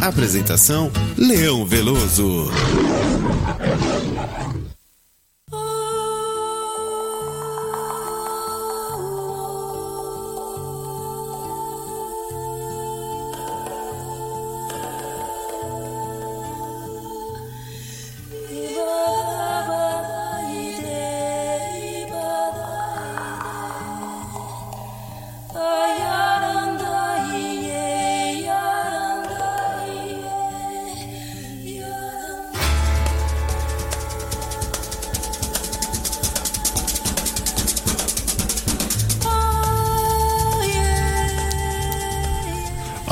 Apresentação Leão Veloso.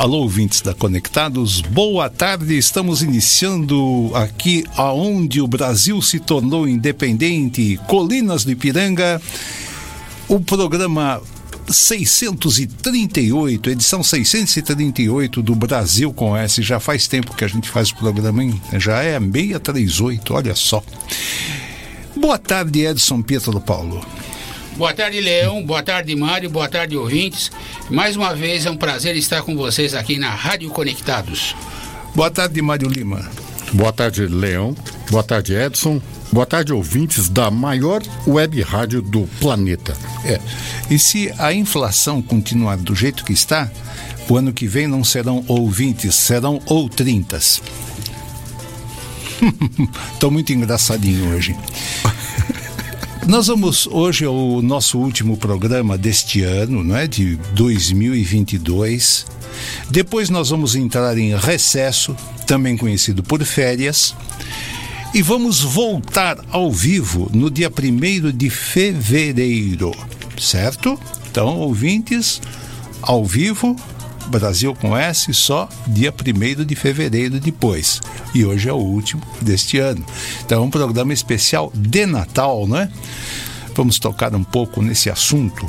Alô, ouvintes da Conectados, boa tarde. Estamos iniciando aqui aonde o Brasil se tornou independente, Colinas do Ipiranga, o programa 638, edição 638 do Brasil com S. Já faz tempo que a gente faz o programa, hein? Já é 638, olha só. Boa tarde, Edson Pietro Paulo. Boa tarde, Leão. Boa tarde, Mário. Boa tarde, ouvintes. Mais uma vez é um prazer estar com vocês aqui na Rádio Conectados. Boa tarde, Mário Lima. Boa tarde, Leão. Boa tarde, Edson. Boa tarde, ouvintes da maior web rádio do planeta. É. E se a inflação continuar do jeito que está, o ano que vem não serão ouvintes, serão outrintas. Estou muito engraçadinho hoje. Nós vamos hoje ao nosso último programa deste ano, não é, de 2022. Depois nós vamos entrar em recesso, também conhecido por férias, e vamos voltar ao vivo no dia 1 de fevereiro, certo? Então, ouvintes, ao vivo, Brasil com S só dia 1 de fevereiro depois. E hoje é o último deste ano. Então é um programa especial de Natal, né? Vamos tocar um pouco nesse assunto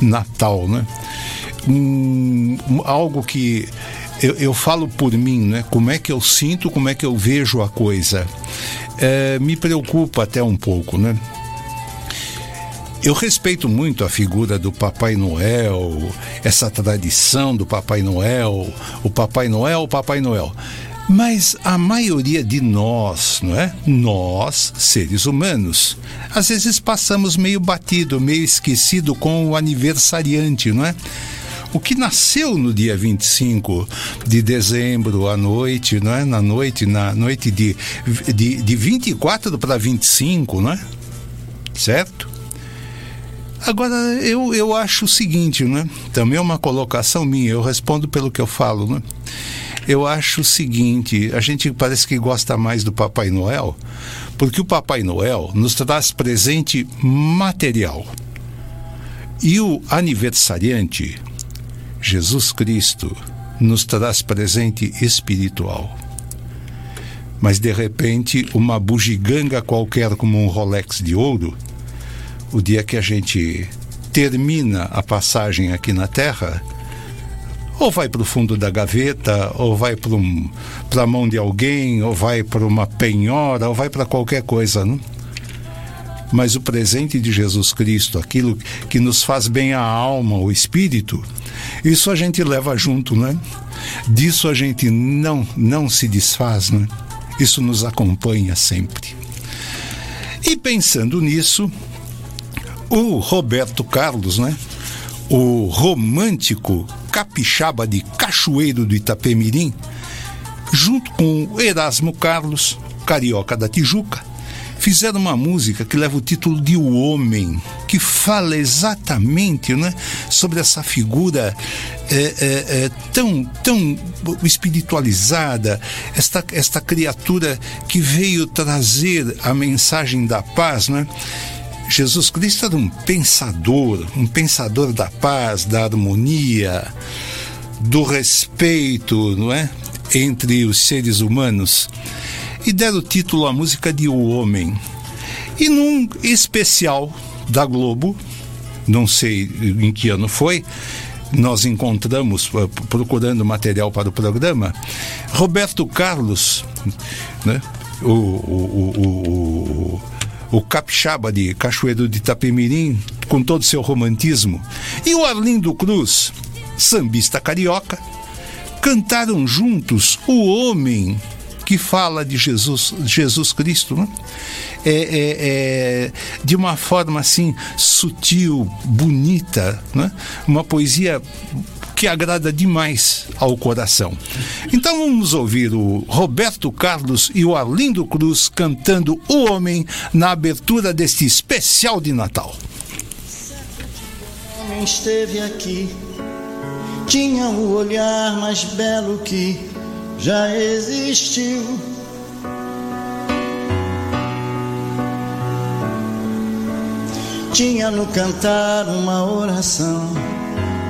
Natal, né? Algo que eu, eu, falo por mim, né? Como é que eu sinto, como é que eu vejo a coisa. É, me preocupa até um pouco, né? Eu respeito muito a figura do Papai Noel, essa tradição do Papai Noel, o Papai Noel, o Papai Noel. Mas a maioria de nós, não é? Nós, seres humanos, às vezes passamos meio batido, meio esquecido com o aniversariante, não é? O que nasceu no dia 25 de dezembro à noite, não é? Na noite, na noite de, de, de 24 para 25, não é? Certo? Agora, eu, eu acho o seguinte, né? Também é uma colocação minha, eu respondo pelo que eu falo, né? Eu acho o seguinte, a gente parece que gosta mais do Papai Noel, porque o Papai Noel nos traz presente material. E o aniversariante, Jesus Cristo, nos traz presente espiritual. Mas de repente, uma bugiganga qualquer como um Rolex de ouro o dia que a gente termina a passagem aqui na Terra, ou vai para o fundo da gaveta, ou vai para um, a mão de alguém, ou vai para uma penhora, ou vai para qualquer coisa, não? Mas o presente de Jesus Cristo, aquilo que nos faz bem a alma, o espírito, isso a gente leva junto, né? Disso a gente não não se desfaz, né? Isso nos acompanha sempre. E pensando nisso, o Roberto Carlos, né? O romântico capixaba de Cachoeiro do Itapemirim, junto com Erasmo Carlos, carioca da Tijuca, fizeram uma música que leva o título de O Homem, que fala exatamente né, sobre essa figura é, é, é, tão, tão espiritualizada, esta, esta criatura que veio trazer a mensagem da paz, né? Jesus Cristo era um pensador, um pensador da paz, da harmonia, do respeito, não é? Entre os seres humanos. E deram o título à música de O Homem. E num especial da Globo, não sei em que ano foi, nós encontramos, eh, procurando material para o programa, Roberto Carlos, né? o, o, o, o o capixaba de Cachoeiro de Itapemirim, com todo o seu romantismo, e o Arlindo Cruz, sambista carioca, cantaram juntos o homem que fala de Jesus, Jesus Cristo, né? é, é, é, de uma forma assim sutil, bonita, né? uma poesia que agrada demais ao coração. Então vamos ouvir o Roberto Carlos e o Arlindo Cruz cantando O Homem na abertura deste especial de Natal. O homem esteve aqui, tinha o olhar mais belo que já existiu. Tinha no cantar uma oração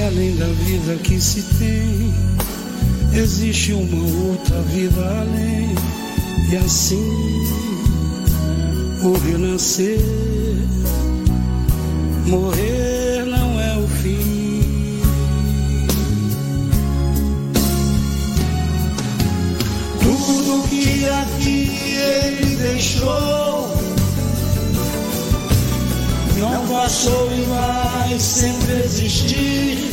Que além da vida que se tem, existe uma outra vida além, e assim o renascer, morrer não é o fim. Tudo que aqui ele deixou. Não passou e vai sempre existir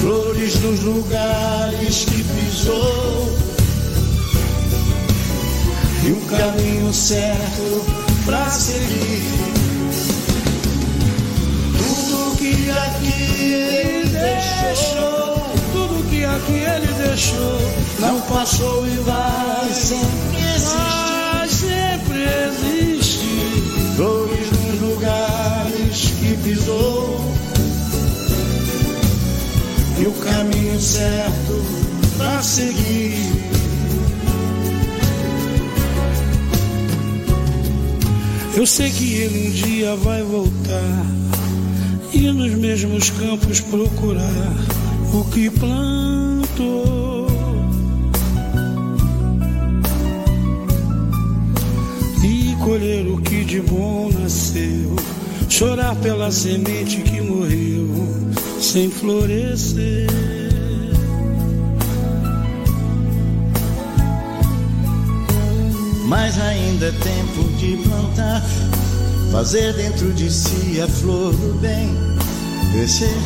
flores nos lugares que pisou e o caminho certo pra seguir. Tudo que aqui ele deixou, tudo que aqui ele deixou, não passou e vai sempre existir. Vai sempre existir. Pisou e o caminho certo pra seguir. Eu sei que ele um dia vai voltar e nos mesmos campos procurar o que plantou. E colher o que de bom nasceu, chorar pela semente que morreu sem florescer. Mas ainda é tempo de plantar, fazer dentro de si a flor do bem, crescer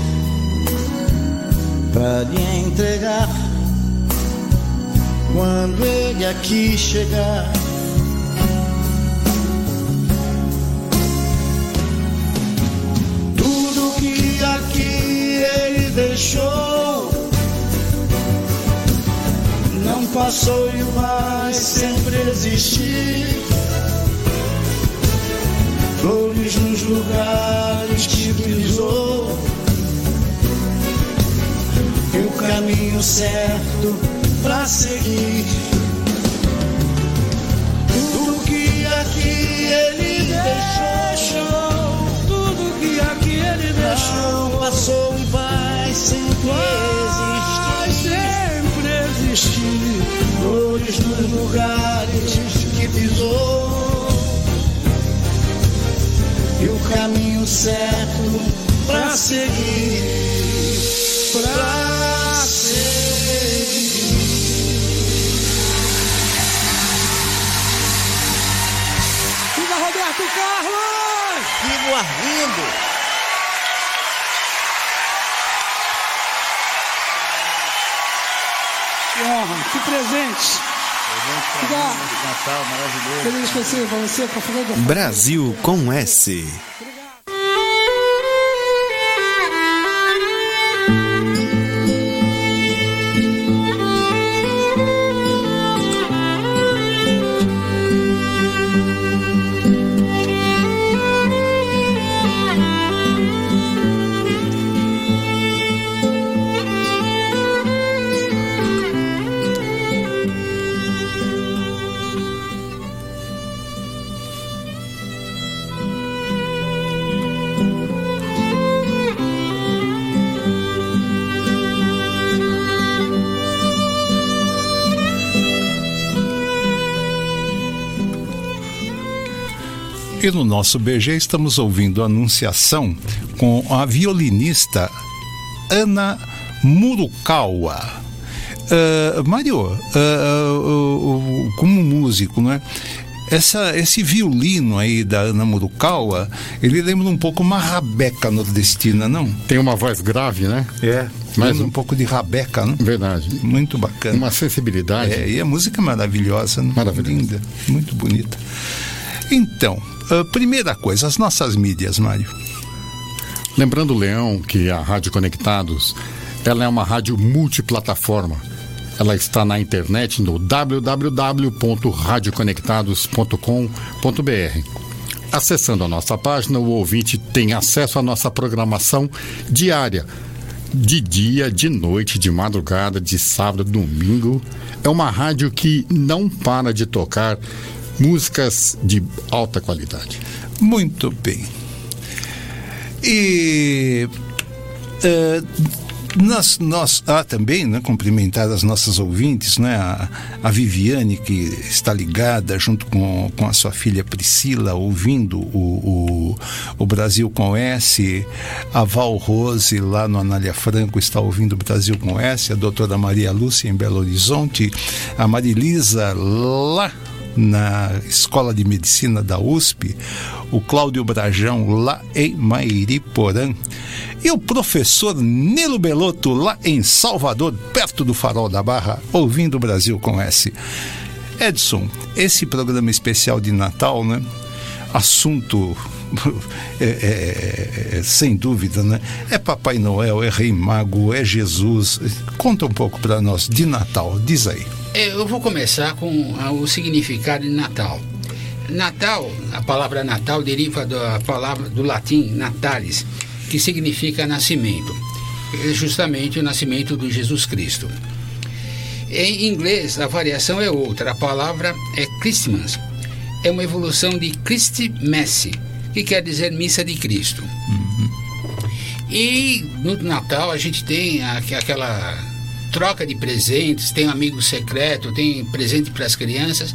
para lhe entregar. Quando ele aqui chegar, deixou não passou e vai sempre existir. Flores nos lugares que pisou e o caminho certo pra seguir. Tudo que aqui ele deixou, Tudo que aqui ele deixou passou e sempre vai sempre existir. Flores nos lugares que pisou e o caminho certo pra seguir, honra, que presente! Obrigado. Natal maravilhoso. Feliz pra você, por favor. Brasil com S. E no nosso BG estamos ouvindo a Anunciação com a violinista Ana Murukawa. Uh, Mário, uh, uh, como músico, né? Essa, esse violino aí da Ana Murukawa, ele lembra um pouco uma rabeca nordestina, não? Tem uma voz grave, né? É. Mas- Lembra um pouco de rabeca, não? Verdade. Muito bacana. Uma sensibilidade. É, e a música é maravilhosa, né? Maravilhosa. linda, muito bonita. Então, a primeira coisa, as nossas mídias, Mário. Lembrando, Leão, que a Rádio Conectados ela é uma rádio multiplataforma. Ela está na internet no www.radioconectados.com.br. Acessando a nossa página, o ouvinte tem acesso à nossa programação diária, de dia, de noite, de madrugada, de sábado, domingo. É uma rádio que não para de tocar músicas de alta qualidade. Muito bem. E eh, nós, nós ah, também, né, cumprimentar as nossas ouvintes, né, a, a Viviane que está ligada junto com, com a sua filha Priscila, ouvindo o, o, o Brasil com S, a Val Rose lá no Anália Franco está ouvindo o Brasil com S, a doutora Maria Lúcia em Belo Horizonte, a Marilisa lá na Escola de Medicina da USP, o Cláudio Brajão lá em Mairiporã e o professor Nilo Belotto lá em Salvador, perto do Farol da Barra, ouvindo o Brasil com S. Edson, esse programa especial de Natal, né? Assunto é, é, é, sem dúvida, né? É Papai Noel, é Rei Mago, é Jesus. Conta um pouco para nós de Natal, diz aí. É, Eu vou começar com ah, o significado de Natal. Natal, a palavra Natal deriva da palavra do latim natalis, que significa nascimento. É justamente o nascimento do Jesus Cristo. Em inglês, a variação é outra. A palavra é Christmas. É uma evolução de Christi Messi, que quer dizer missa de Cristo. E no Natal a gente tem aqu- aquela troca de presentes, tem amigo secreto, tem presente para as crianças,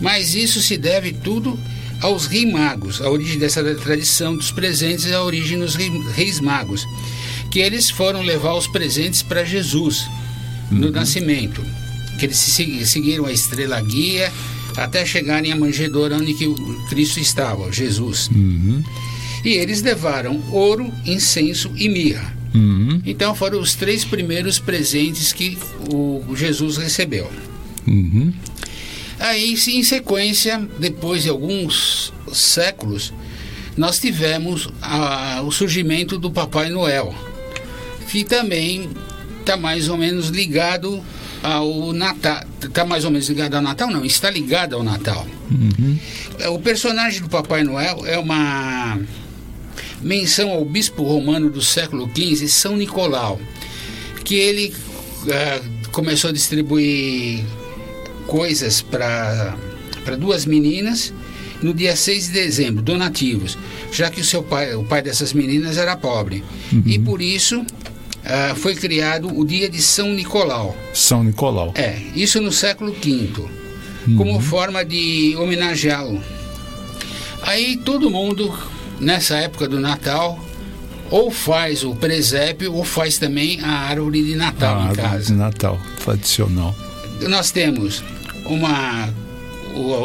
mas isso se deve tudo aos reis magos. A origem dessa tradição dos presentes é a origem dos rei- reis magos, que eles foram levar os presentes para Jesus no nascimento, que eles se segui- seguiram a estrela guia até chegarem à manjedoura onde que o Cristo estava, Jesus. E eles levaram ouro, incenso e mirra. Então foram os três primeiros presentes que o Jesus recebeu. Aí, se- em sequência, depois de alguns séculos, nós tivemos a- o surgimento do Papai Noel, que também está mais ou menos ligado ao Natal. Está mais ou menos ligado ao Natal? Não, está ligado ao Natal. É, O personagem do Papai Noel é uma menção ao bispo romano do século XV, São Nicolau, que ele ah, começou a distribuir coisas para duas meninas no dia 6 de dezembro, donativos, já que o seu pai, o pai dessas meninas era pobre. E por isso ah, foi criado o dia de São Nicolau. São Nicolau. É, isso no século V, como forma de homenageá-lo. Aí todo mundo, nessa época do Natal, ou faz o presépio ou faz também a árvore de Natal a em árvore casa. de Natal, tradicional. Nós temos uma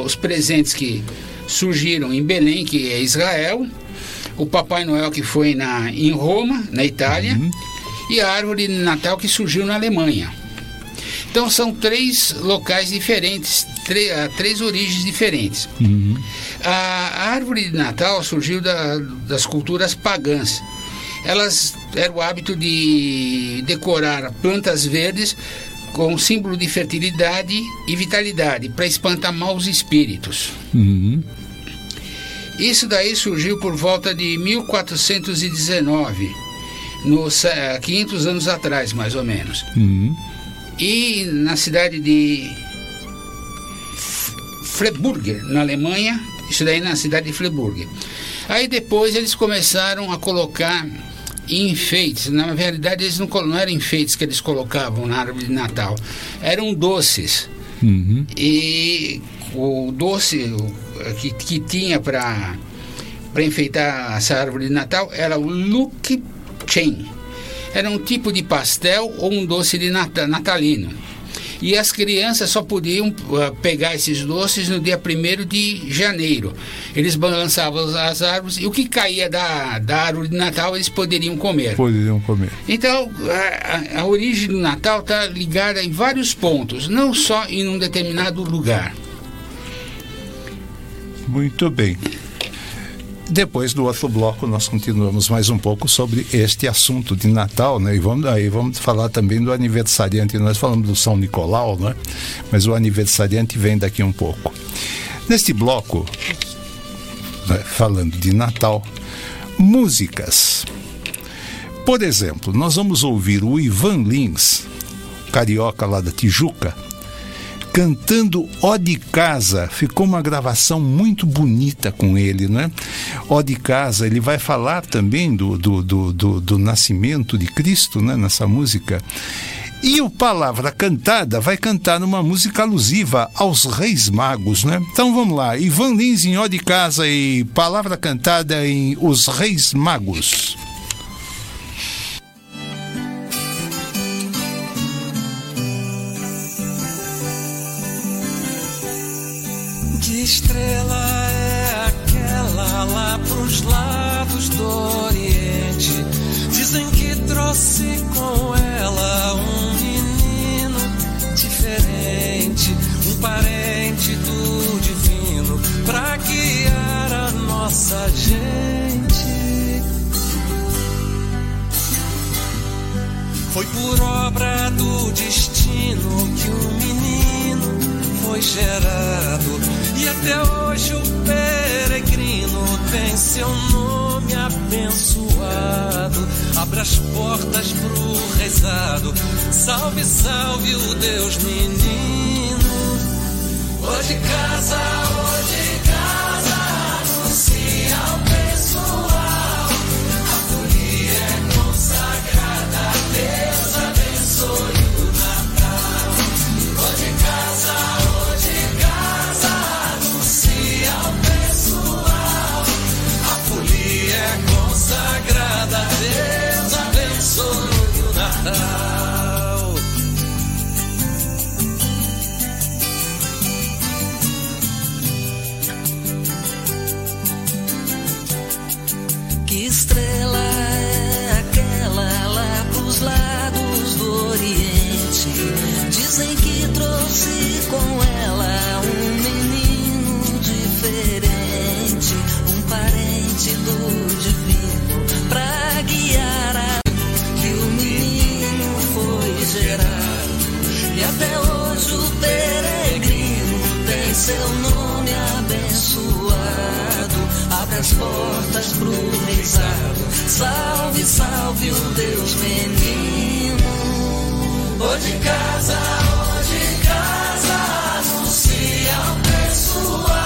os presentes que surgiram em Belém, que é Israel, o Papai Noel que foi na, em Roma, na Itália, e a árvore de Natal que surgiu na Alemanha. Então são três locais diferentes, tre- ah, três origens diferentes. A, a árvore de Natal surgiu da- das culturas pagãs. Elas eram o hábito de decorar plantas verdes com símbolo de fertilidade e vitalidade para espantar maus espíritos. Isso daí surgiu por volta de 1419, nos eh, 500 anos atrás, mais ou menos. E na cidade de Freiburg, na Alemanha, isso daí na cidade de Freiburg. Aí depois eles começaram a colocar enfeites. Na verdade, eles não, não eram enfeites que eles colocavam na árvore de Natal, eram doces. E o doce que, que tinha para para enfeitar essa árvore de Natal era o Luke Chain. Era um tipo de pastel ou um doce de natalino. E as crianças só podiam uh, pegar esses doces no dia 1 de janeiro. Eles balançavam as árvores e o que caía da, da árvore de Natal eles poderiam comer. Poderiam comer. Então, a, a origem do Natal está ligada em vários pontos, não só em um determinado lugar. Muito bem. Depois do outro bloco, nós continuamos mais um pouco sobre este assunto de Natal, né? E vamos, aí vamos falar também do aniversariante. Nós falamos do São Nicolau, né? Mas o aniversariante vem daqui um pouco. Neste bloco, né, falando de Natal, músicas. Por exemplo, nós vamos ouvir o Ivan Lins, carioca lá da Tijuca, cantando Ó de Casa. Ficou uma gravação muito bonita com ele, né? Ó de Casa, ele vai falar também do, do, do, do, do nascimento de Cristo, né? Nessa música. E o Palavra Cantada vai cantar numa música alusiva aos Reis Magos, né? Então vamos lá, Ivan Lins em Ó de Casa e Palavra Cantada em Os Reis Magos. Estrela é aquela lá pros lados do Oriente? Dizem que trouxe com ela um menino diferente, um parente do divino, pra guiar a nossa gente. Foi por obra do destino que o menino foi gerado e até hoje o peregrino tem seu nome abençoado. Abra as portas pro rezado. Salve, salve o Deus menino. Hoje casa, hoje as portas pro rezado. Salve, salve o Deus menino. Hoje casa, hoje casa, anuncia o pessoal.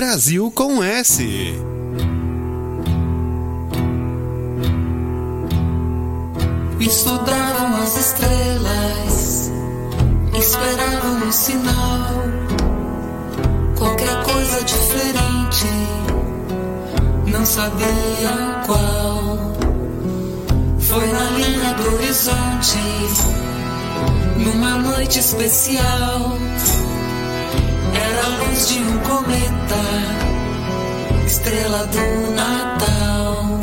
Brasil com S. Estudavam as estrelas, esperavam um sinal, qualquer coisa diferente, não sabiam qual. Foi na linha do horizonte, numa noite especial de um cometa, estrela do Natal.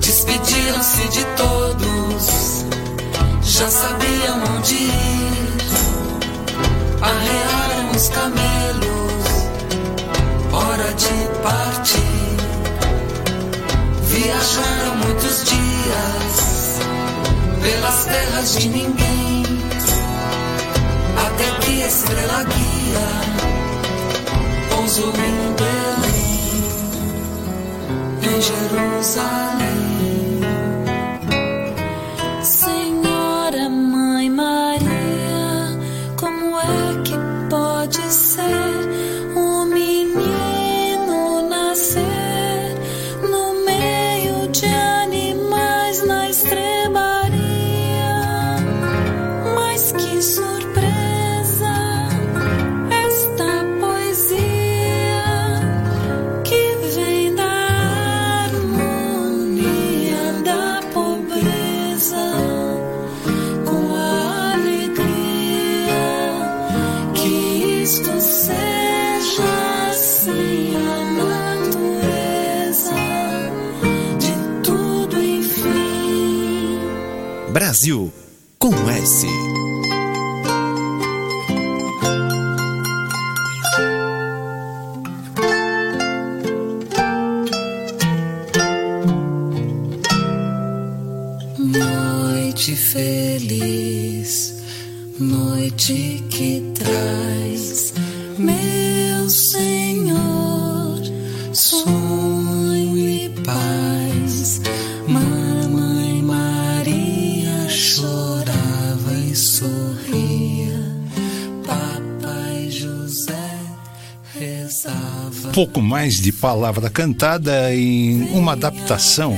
Despediram-se de todos, já sabiam onde ir. Arrearam os camelos, hora de partir. Viajaram muitos dias pelas terras de ninguém, até que estrela guia pousou em Belém, em Jerusalém. Pouco mais de palavra cantada em uma adaptação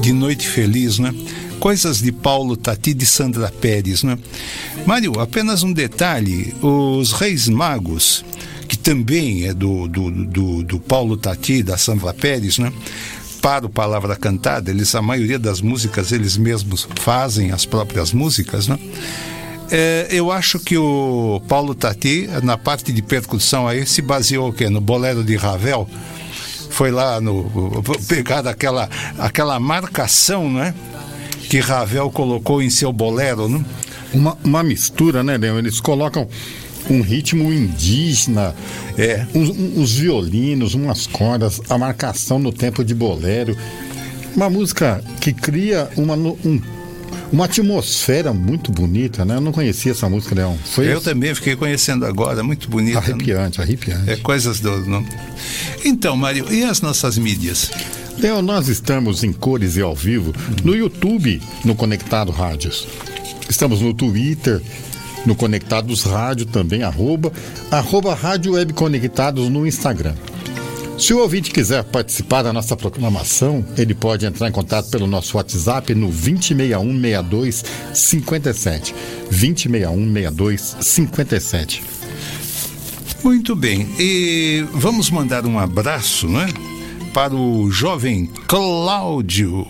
de Noite Feliz, né? Coisas de Paulo Tati de Sandra Pérez, né? Mário, apenas um detalhe: os Reis Magos, que também é do, do, do, do Paulo Tati, da Sandra Pérez, né? Para o Palavra Cantada, eles, a maioria das músicas eles mesmos fazem as próprias músicas, né? É, eu acho que o Paulo Tati, na parte de percussão aí, se baseou o quê? No bolero de Ravel. Foi lá no pegar aquela, aquela marcação, né? Que Ravel colocou em seu bolero, né? Uma, uma mistura, né, Leão? Eles colocam um ritmo indígena, É. uns, uns violinos, umas cordas, a marcação no tempo de bolero. Uma música que cria uma, um- uma atmosfera muito bonita, né? Eu não conhecia essa música, Leão. Foi Eu também fiquei conhecendo agora, muito bonita. né? arrepiante, arrepiante. É coisas do. não? Então, Mário, e as nossas mídias? Leão, nós estamos em cores e ao vivo no YouTube, no Conectado Rádios. Estamos no Twitter, no Conectados Rádio também, arroba, arroba Rádio Web Conectados no Instagram. Se o ouvinte quiser participar da nossa programação, ele pode entrar em contato pelo nosso WhatsApp no 2061-6257. 2061-6257. Muito bem. E vamos mandar um abraço, né? Para o jovem Cláudio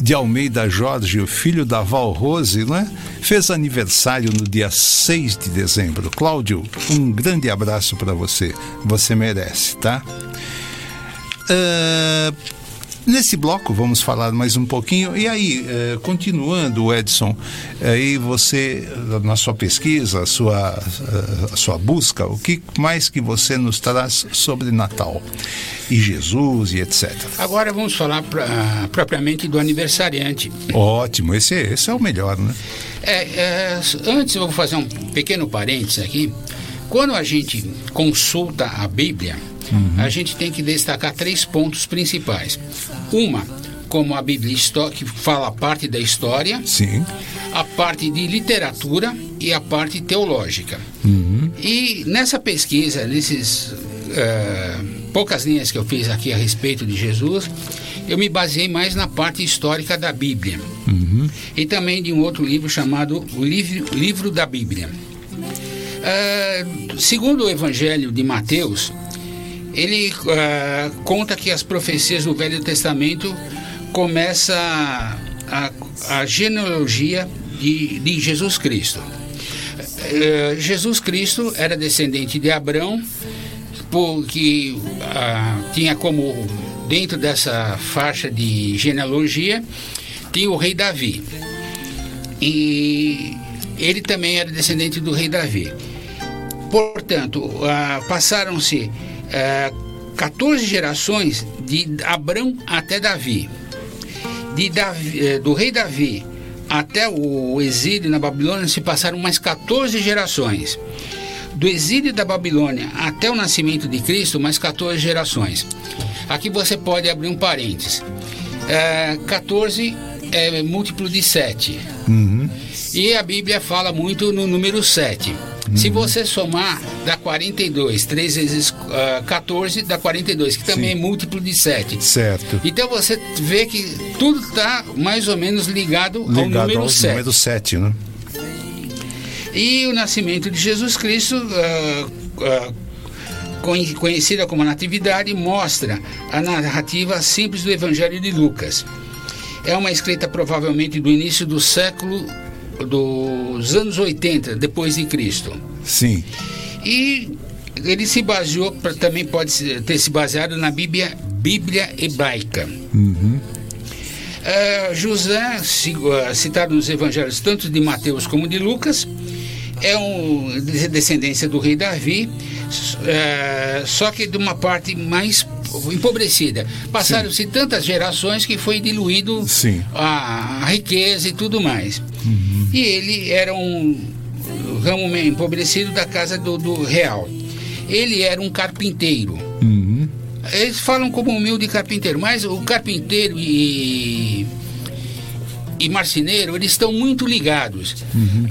de Almeida Jorge, o filho da Val Rose, né? Fez aniversário no dia 6 de dezembro. Cláudio, um grande abraço para você. Você merece, tá? Ah, Nesse bloco vamos falar mais um pouquinho. E aí, eh, continuando, Edson, aí você, na sua pesquisa, a sua, eh, a sua busca, o que mais que você nos traz sobre Natal? E Jesus e etc. Agora vamos falar pra- propriamente do aniversariante. Ótimo, esse, esse é o melhor, né? É, é, antes eu vou fazer um pequeno parênteses aqui. Quando a gente consulta a Bíblia, a gente tem que destacar três pontos principais. Uma, como a Bíblia que fala a parte da história, Sim. a parte de literatura e a parte teológica. E nessa pesquisa, nesses eh, poucas linhas que eu fiz aqui a respeito de Jesus, eu me baseei mais na parte histórica da Bíblia. E também de um outro livro chamado o Livro, livro da Bíblia. Eh, segundo o Evangelho de Mateus, ele eh, conta que as profecias do Velho Testamento começa a, a genealogia de, de Jesus Cristo. Eh, Jesus Cristo era descendente de Abraão, porque ah, tinha como dentro dessa faixa de genealogia tinha o rei Davi. e ele também era descendente do rei Davi. Portanto, ah, passaram-se ah, 14 gerações de Abrão até Davi. De Davi eh, do rei Davi até o exílio na Babilônia se passaram mais 14 gerações. Do exílio da Babilônia até o nascimento de Cristo, mais 14 gerações. Aqui você pode abrir um parênteses. É, 14 é múltiplo de 7. E a Bíblia fala muito no número 7. Se você somar, dá 42. 3 vezes ah, 14 dá 42, que também Sim. é múltiplo de 7. Certo. Então você vê que tudo está mais ou menos ligado, ao Ligado número ao 7. número 7, né? E o nascimento de Jesus Cristo, ah, conhe- conhecida como Natividade, mostra a narrativa simples do Evangelho de Lucas. É uma escrita provavelmente do início do século dos anos 80 depois de Cristo. Sim. E ele se baseou, também pode ter se baseado na Bíblia, Bíblia hebraica. Eh, José, ci- eh, citado nos evangelhos tanto de Mateus como de Lucas, é um de descendência do rei Davi, eh, só que de uma parte mais empobrecida. Passaram-se tantas gerações que foi diluído a, a riqueza e tudo mais. E ele era um ramo meio empobrecido da casa do, do real. Ele era um carpinteiro. Eles falam como humilde carpinteiro, mas o carpinteiro e, e marceneiro, eles estão muito ligados.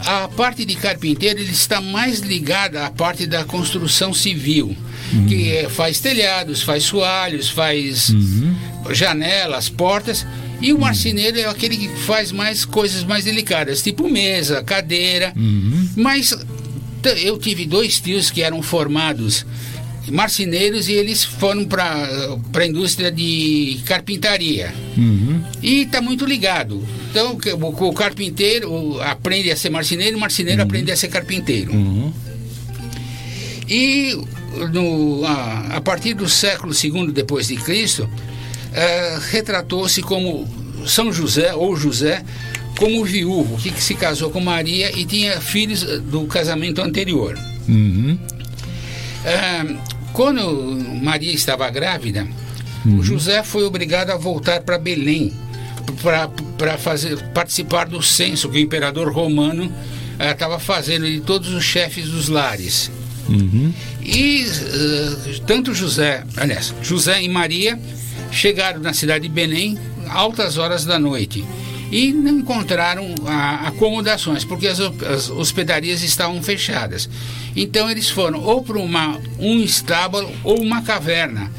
A parte de carpinteiro, ele está mais ligada à parte da construção civil, que é, faz telhados, faz soalhos, faz janelas, portas. E o marceneiro é aquele que faz mais coisas mais delicadas, tipo mesa, cadeira. Mas t- eu tive dois tios que eram formados marceneiros e eles foram para a indústria de carpintaria. E está muito ligado. Então, o, o carpinteiro aprende a ser marceneiro, o marceneiro aprende a ser carpinteiro. E no, a, a partir do século II depois de Cristo, eh, retratou-se como São José ou José como viúvo que, que se casou com Maria e tinha filhos eh, do casamento anterior. Eh, quando Maria estava grávida, o José foi obrigado a voltar para Belém para fazer participar do censo que o imperador romano estava fazendo de todos os chefes dos lares. E eh, tanto José, aliás, José e Maria chegaram na cidade de Belém altas horas da noite e não encontraram ah, acomodações porque as, as hospedarias estavam fechadas. Então eles foram ou para uma um estábulo ou uma caverna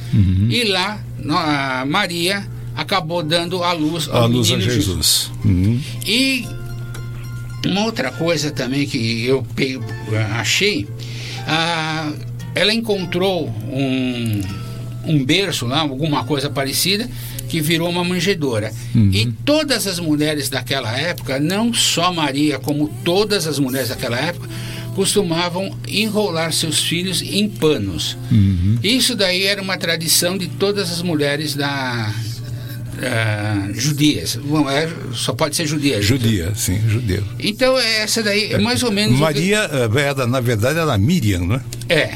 e lá a Maria acabou dando a luz ao A luz a menino Jesus. Uhum. e uma outra coisa também que eu achei, ah, ela encontrou um, um berço lá, alguma coisa parecida, que virou uma manjedoura. E todas as mulheres daquela época, não só Maria, como todas as mulheres daquela época, costumavam enrolar seus filhos em panos. Isso daí era uma tradição de todas as mulheres da ah, judias. Bom, é, só pode ser judia. Judia, sim, judeu. Então, essa daí é mais ou menos. o que- Maria, eh, era, na verdade, era Miriam, né? É.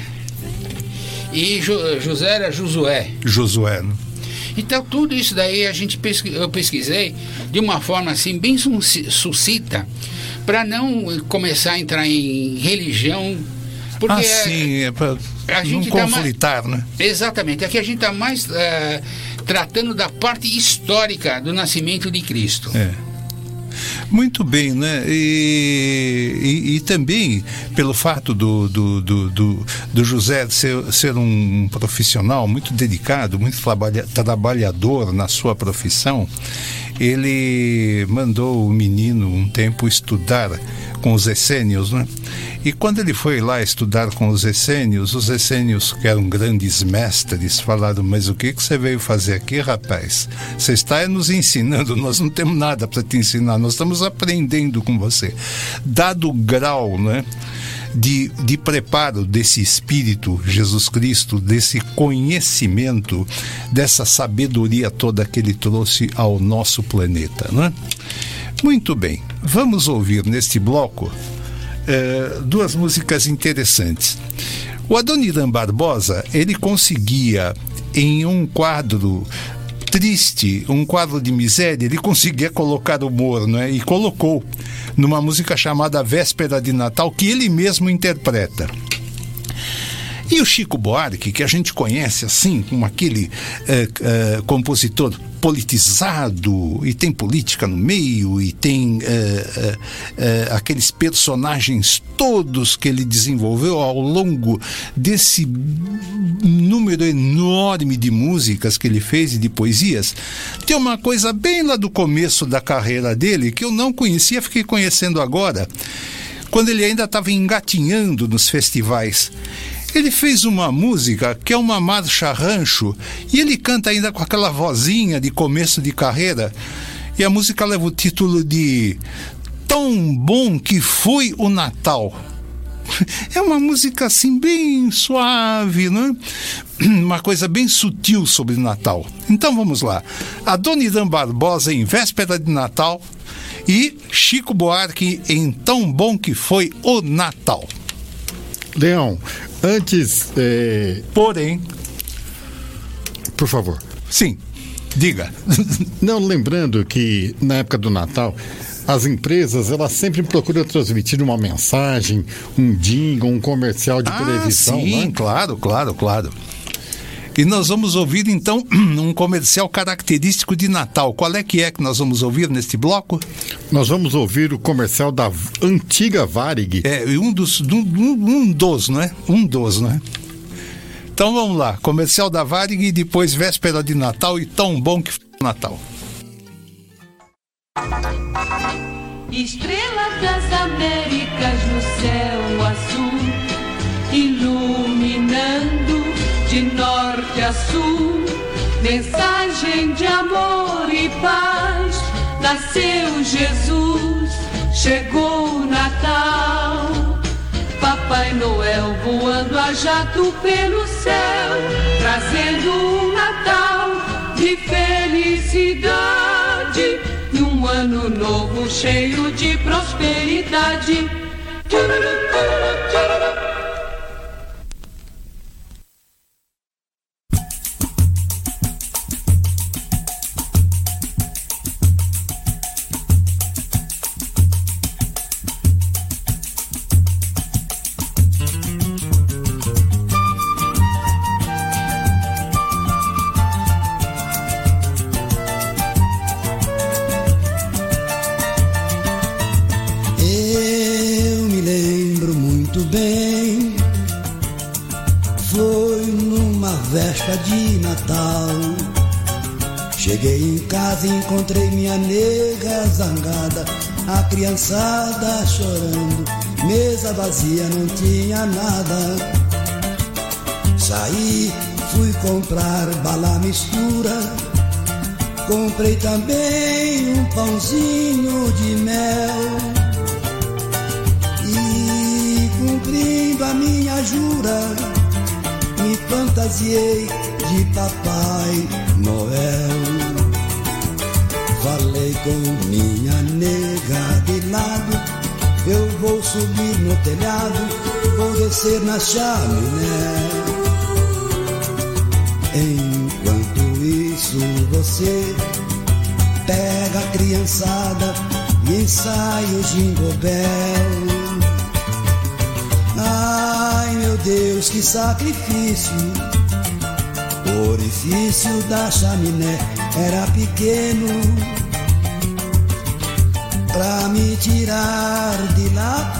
E Jo- José era Josué. Josué, né? Então, tudo isso daí a gente pesqui- eu pesquisei de uma forma assim, bem sucinta, para não começar a entrar em religião. Porque ah, é- sim, é para a não tá conflitar, né? Exatamente. Aqui a gente está mais eh, tratando da parte histórica do nascimento de Cristo. É. Muito bem, né? E, e- e também pelo fato do, do, do, do- do José ser, ser um profissional muito dedicado, muito trabalha- trabalhador na sua profissão, ele mandou o menino um tempo estudar com os essênios, né? E quando ele foi lá estudar com os essênios, os essênios, que eram grandes mestres, falaram: Mas o que, que você veio fazer aqui, rapaz? Você está nos ensinando, nós não temos nada para te ensinar, nós estamos aprendendo com você. Dado o grau, né? De, de preparo desse espírito, Jesus Cristo, desse conhecimento, dessa sabedoria toda que ele trouxe ao nosso planeta, né? Muito bem, vamos ouvir neste bloco eh, duas músicas interessantes. O Adoniran Barbosa, ele conseguia em um quadro triste, um quadro de miséria, ele conseguia colocar humor, não é? E colocou numa música chamada Véspera de Natal, que ele mesmo interpreta. E o Chico Buarque, que a gente conhece assim, como aquele eh, eh, compositor politizado, e tem política no meio, e tem eh, aqueles personagens todos que ele desenvolveu ao longo desse número enorme de músicas que ele fez e de poesias, tem uma coisa bem lá do começo da carreira dele que eu não conhecia, fiquei conhecendo agora, quando ele ainda estava engatinhando nos festivais. Ele fez uma música que é uma marcha rancho e ele canta ainda com aquela vozinha de começo de carreira. E a música leva o título de Tão Bom Que Foi o Natal. É uma música assim bem suave, não é? Uma coisa bem sutil sobre Natal. Então vamos lá. Adoniran Barbosa em véspera de Natal e Chico Buarque em Tão Bom Que Foi o Natal. Leão, antes. eh, Porém, por favor. sim, diga. Não, lembrando que na época do Natal, as empresas elas sempre procuram transmitir uma mensagem, um jingle, um comercial de televisão, ah, sim, né? claro, claro, claro. E nós vamos ouvir então um comercial característico de Natal. Qual é que é que nós vamos ouvir neste bloco? Nós vamos ouvir o comercial da antiga Varig. É um dos, um, um dos, não é? Um dos, não é? Então vamos lá, comercial da Varig e depois véspera de Natal e tão bom que foi o Natal. Estrela das Américas no céu azul, iluminando de norte a sul. Mensagem de amor e paz. Nasceu Jesus, chegou o Natal. Papai Noel voando a jato pelo céu, trazendo um Natal de felicidade e um ano novo cheio de prosperidade. Tchururu, tchururu, tchururu. Bem. Foi numa véspera de Natal. Cheguei em casa e encontrei minha nega zangada, a criançada chorando, mesa vazia, não tinha nada. Saí, fui comprar bala mistura, comprei também um pãozinho de mel. Cumprindo a minha jura, me fantasiei de Papai Noel. Falei com minha nega de lado, eu vou subir no telhado, vou descer na chaminé. Enquanto isso você pega a criançada e ensaia o jingle. Deus, que sacrifício! O orifício da chaminé era pequeno. Pra me tirar de lá,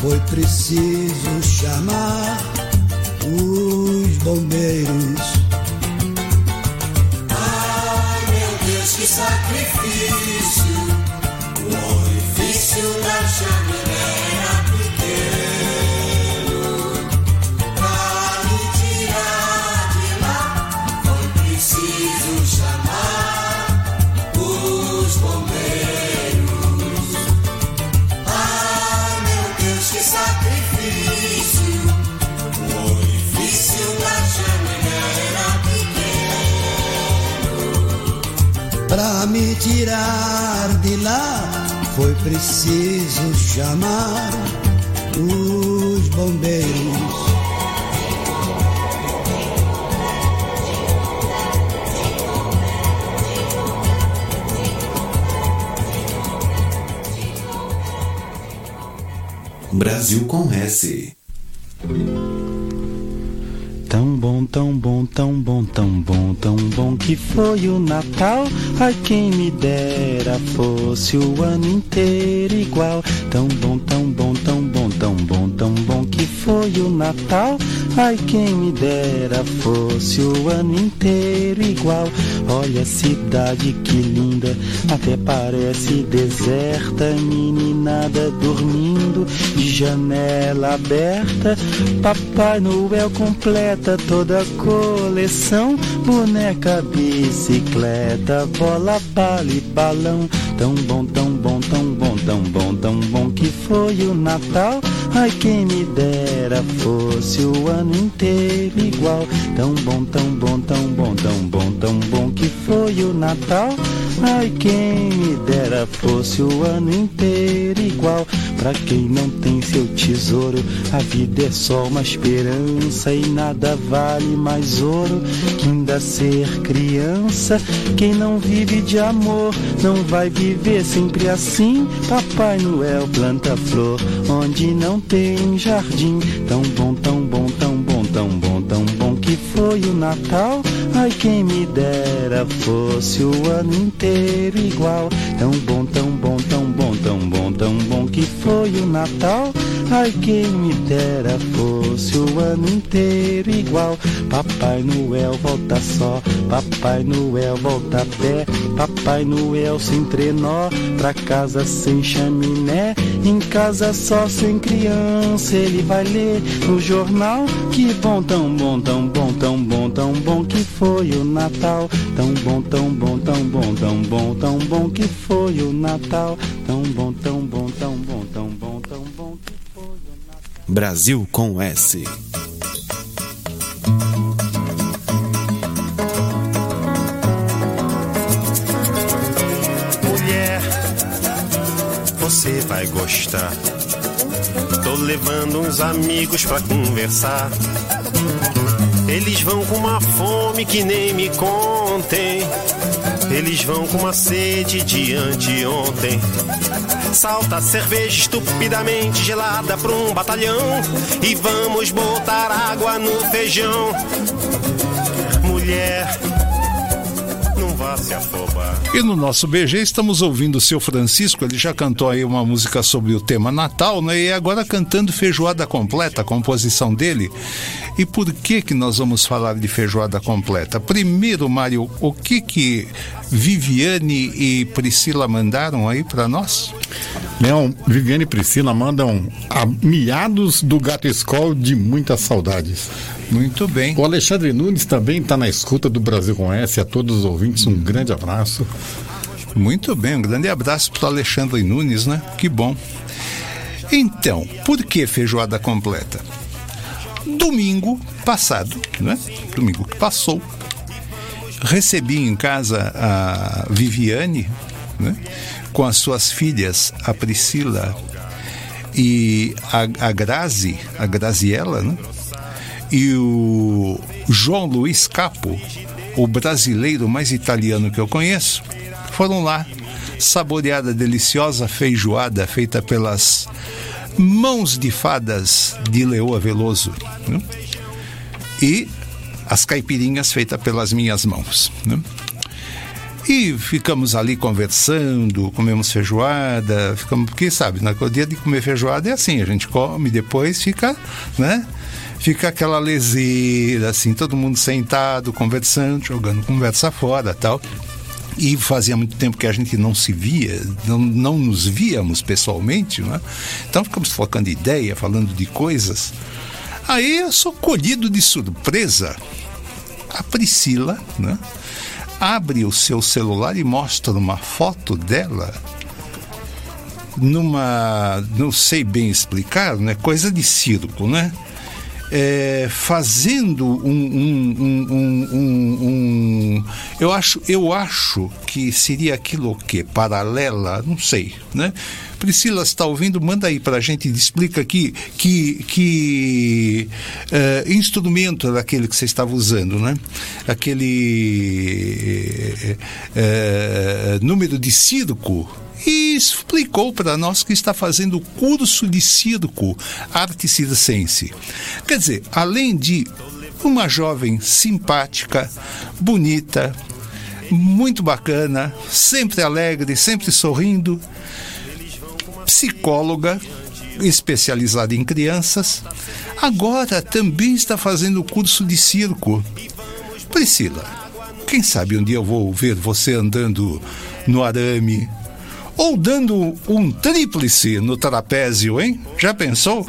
foi preciso chamar os bombeiros. Ai meu Deus, que sacrifício! Me tirar de lá, Foi preciso chamar os bombeiros. Brasil com S. Tão bom, tão bom, tão bom, tão bom, que foi o Natal. Ai, quem me dera fosse o ano inteiro igual. Tão bom, tão bom, tão foi o Natal. Ai, quem me dera fosse o ano inteiro igual. Olha a cidade que linda, até parece deserta. Meninada dormindo, de janela aberta. Papai Noel completa toda a coleção: boneca, bicicleta, bola, bala e balão. Tão bom, tão bom, tão bom, tão bom, tão bom que foi o Natal. Ai, quem me dera fosse o ano inteiro igual. Tão bom, tão bom, tão bom, tão bom, tão bom que foi o Natal. Ai, quem me dera fosse o ano inteiro igual. Pra quem não tem seu tesouro, a vida é só uma esperança e nada vale mais ouro que ainda ser criança. Quem não vive de amor não vai viver sempre assim. Papai Noel planta flor onde não tem jardim. Tão bom, tão bom, tão bom, tão bom, tão bom que foi o Natal. Ai, quem me dera fosse o ano inteiro igual. Tão bom, tão bom, tão bom, tão bom, tão bom que foi o Natal. Ai, quem me dera fosse o ano inteiro igual. Papai Noel volta só, Papai Noel volta a pé. Papai Noel sem trenó, pra casa sem chaminé. Em casa só sem criança, ele vai ler no jornal. Que bom, tão bom, tão bom, tão bom, tão bom que foi o Natal. Tão bom, tão bom, tão bom, tão bom, tão bom que foi o Natal. Tão bom, tão bom, tão bom, tão bom, tão bom que foi o Natal. Brasil com S. Mulher, você vai gostar. Tô levando uns amigos pra conversar. Eles vão com uma fome que nem me contem. Eles vão com uma sede de anteontem. Salta cerveja estupidamente gelada pra um batalhão. E vamos botar água no feijão. Mulher, não vá se afobar. E no nosso BG estamos ouvindo o seu Francisco, ele já cantou aí uma música sobre o tema Natal, né? E agora cantando Feijoada Completa, a composição dele. E por que que nós vamos falar de Feijoada Completa? Primeiro, Mário, o que que Viviane e Priscila mandaram aí para nós? Leão, Viviane e Priscila mandam a miados do gato escol de muitas saudades. Muito bem. O Alexandre Nunes também está na escuta do Brasil com S. A todos os ouvintes, um grande abraço. Muito bem, um grande abraço para Alexandre Nunes, né? Que bom. Então, por que feijoada completa? Domingo passado, né? Domingo que passou, recebi em casa a Viviane, né? Com as suas filhas, a Priscila e a, a Grazi, a Graziella, né? E o João Luiz Capo, o brasileiro mais italiano que eu conheço, foram lá saborear a deliciosa feijoada feita pelas mãos de fadas de Leoa Veloso. né? E as caipirinhas feitas pelas minhas mãos. né? E ficamos ali conversando, comemos feijoada, ficamos, porque sabe, no dia de comer feijoada é assim, a gente come, depois fica, né? Fica aquela leseira, assim, todo mundo sentado, conversando, jogando conversa fora tal. E fazia muito tempo que a gente não se via, não, não nos víamos pessoalmente, né? Então ficamos trocando ideia, falando de coisas. Aí eu sou colhido de surpresa. A Priscila, né? Abre o seu celular e mostra uma foto dela numa. não sei bem explicar, né? Coisa de circo, né? É, fazendo um, um, um, um- eu acho eu acho que seria aquilo o quê? paralela? Não sei né? Priscila está ouvindo? Manda aí para a gente explica aqui que que eh, instrumento era aquele que você estava usando né? Aquele eh, eh, número de circo e explicou para nós que está fazendo curso de circo arte circense. Quer dizer, além de uma jovem simpática, bonita, muito bacana, sempre alegre, sempre sorrindo, psicóloga especializada em crianças, agora também está fazendo curso de circo. Priscila, quem sabe um dia eu vou ver você andando no arame ou dando um tríplice no trapézio, hein? Já pensou?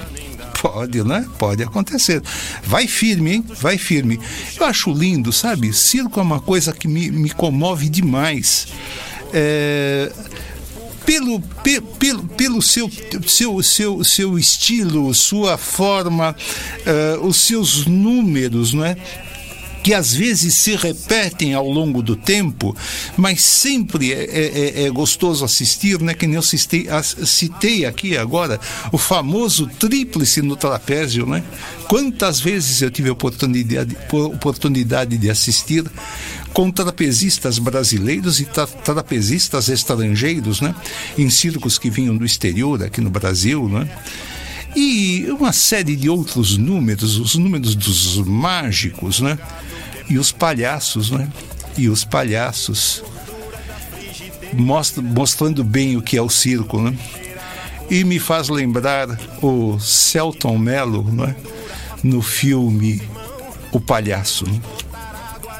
Pode, né? Pode acontecer. Vai firme, hein? Vai firme. Eu acho lindo, sabe? Circo é uma coisa que me, me comove demais. É, pelo, pe- pelo, pelo seu, seu, seu, seu estilo, sua forma, eh, os seus números, não é? Que às vezes se repetem ao longo do tempo, mas sempre é, é- é gostoso assistir, né? Que nem eu citei, citei aqui agora o famoso tríplice no trapézio, né? Quantas vezes eu tive oportunidade, oportunidade de assistir com trapezistas brasileiros e tra- trapezistas estrangeiros, né? Em circos que vinham do exterior aqui no Brasil, né? E uma série de outros números, os números dos mágicos, né? E os palhaços, né? E os palhaços mostra, mostrando bem o que é o circo, né? E me faz lembrar o Celton Mello, né? No filme O Palhaço. né?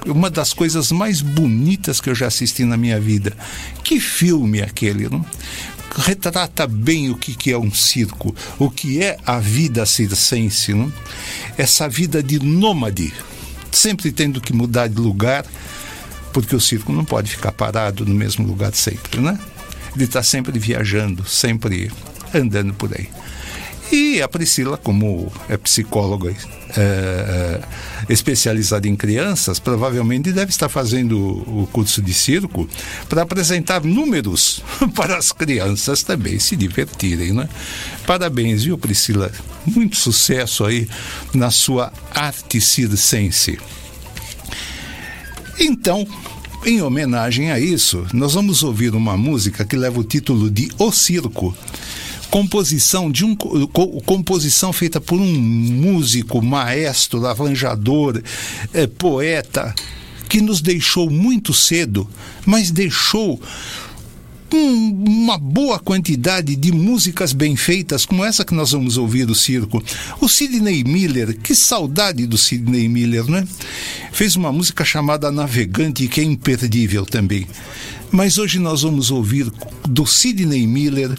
Uma das coisas mais bonitas que eu já assisti na minha vida. Que filme é aquele, não? Retrata bem o que, que é um circo, o que é a vida circense, não? essa vida de nômade, sempre tendo que mudar de lugar, porque o circo não pode ficar parado no mesmo lugar sempre, né? Ele está sempre viajando, sempre andando por aí. E a Priscila, como é psicóloga é, especializada em crianças, provavelmente deve estar fazendo o curso de circo para apresentar números para as crianças também se divertirem, né? Parabéns, viu, Priscila? Muito sucesso aí na sua arte circense. Então, em homenagem a isso, nós vamos ouvir uma música que leva o título de O Circo composição de um co- co- composição feita por um músico, maestro, arranjador, eh, poeta que nos deixou muito cedo, mas deixou um- uma boa quantidade de músicas bem feitas, como essa que nós vamos ouvir do circo. O Sidney Miller, que saudade do Sidney Miller, né? Fez uma música chamada Navegante, que é imperdível também. Mas hoje nós vamos ouvir do Sidney Miller,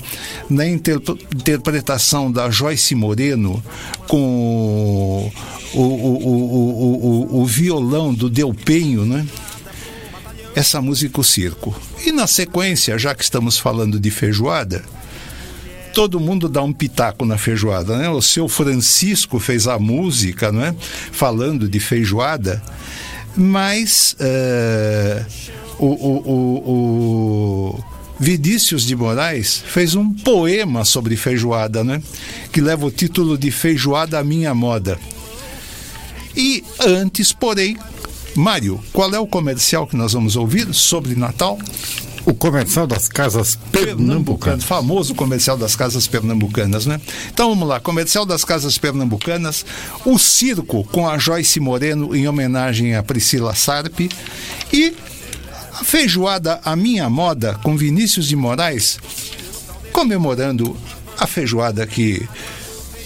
na interp- interpretação da Joyce Moreno, com o, o, o, o, violão do Delpenho, né? essa música O Circo. E na sequência, já que estamos falando de feijoada, todo mundo dá um pitaco na feijoada, né? O seu Francisco fez a música, né? Falando de feijoada, mas eh, o, o, o, o Vinícius de Moraes fez um poema sobre feijoada, né? Que leva o título de Feijoada à Minha Moda. E antes, porém, Mário, qual é o comercial que nós vamos ouvir sobre Natal? O comercial das casas pernambucanas. Famoso comercial das casas pernambucanas, né? Então vamos lá, comercial das casas pernambucanas, o circo com a Joyce Moreno em homenagem a Priscila Sarpe e a feijoada à minha moda com Vinícius de Moraes comemorando a feijoada que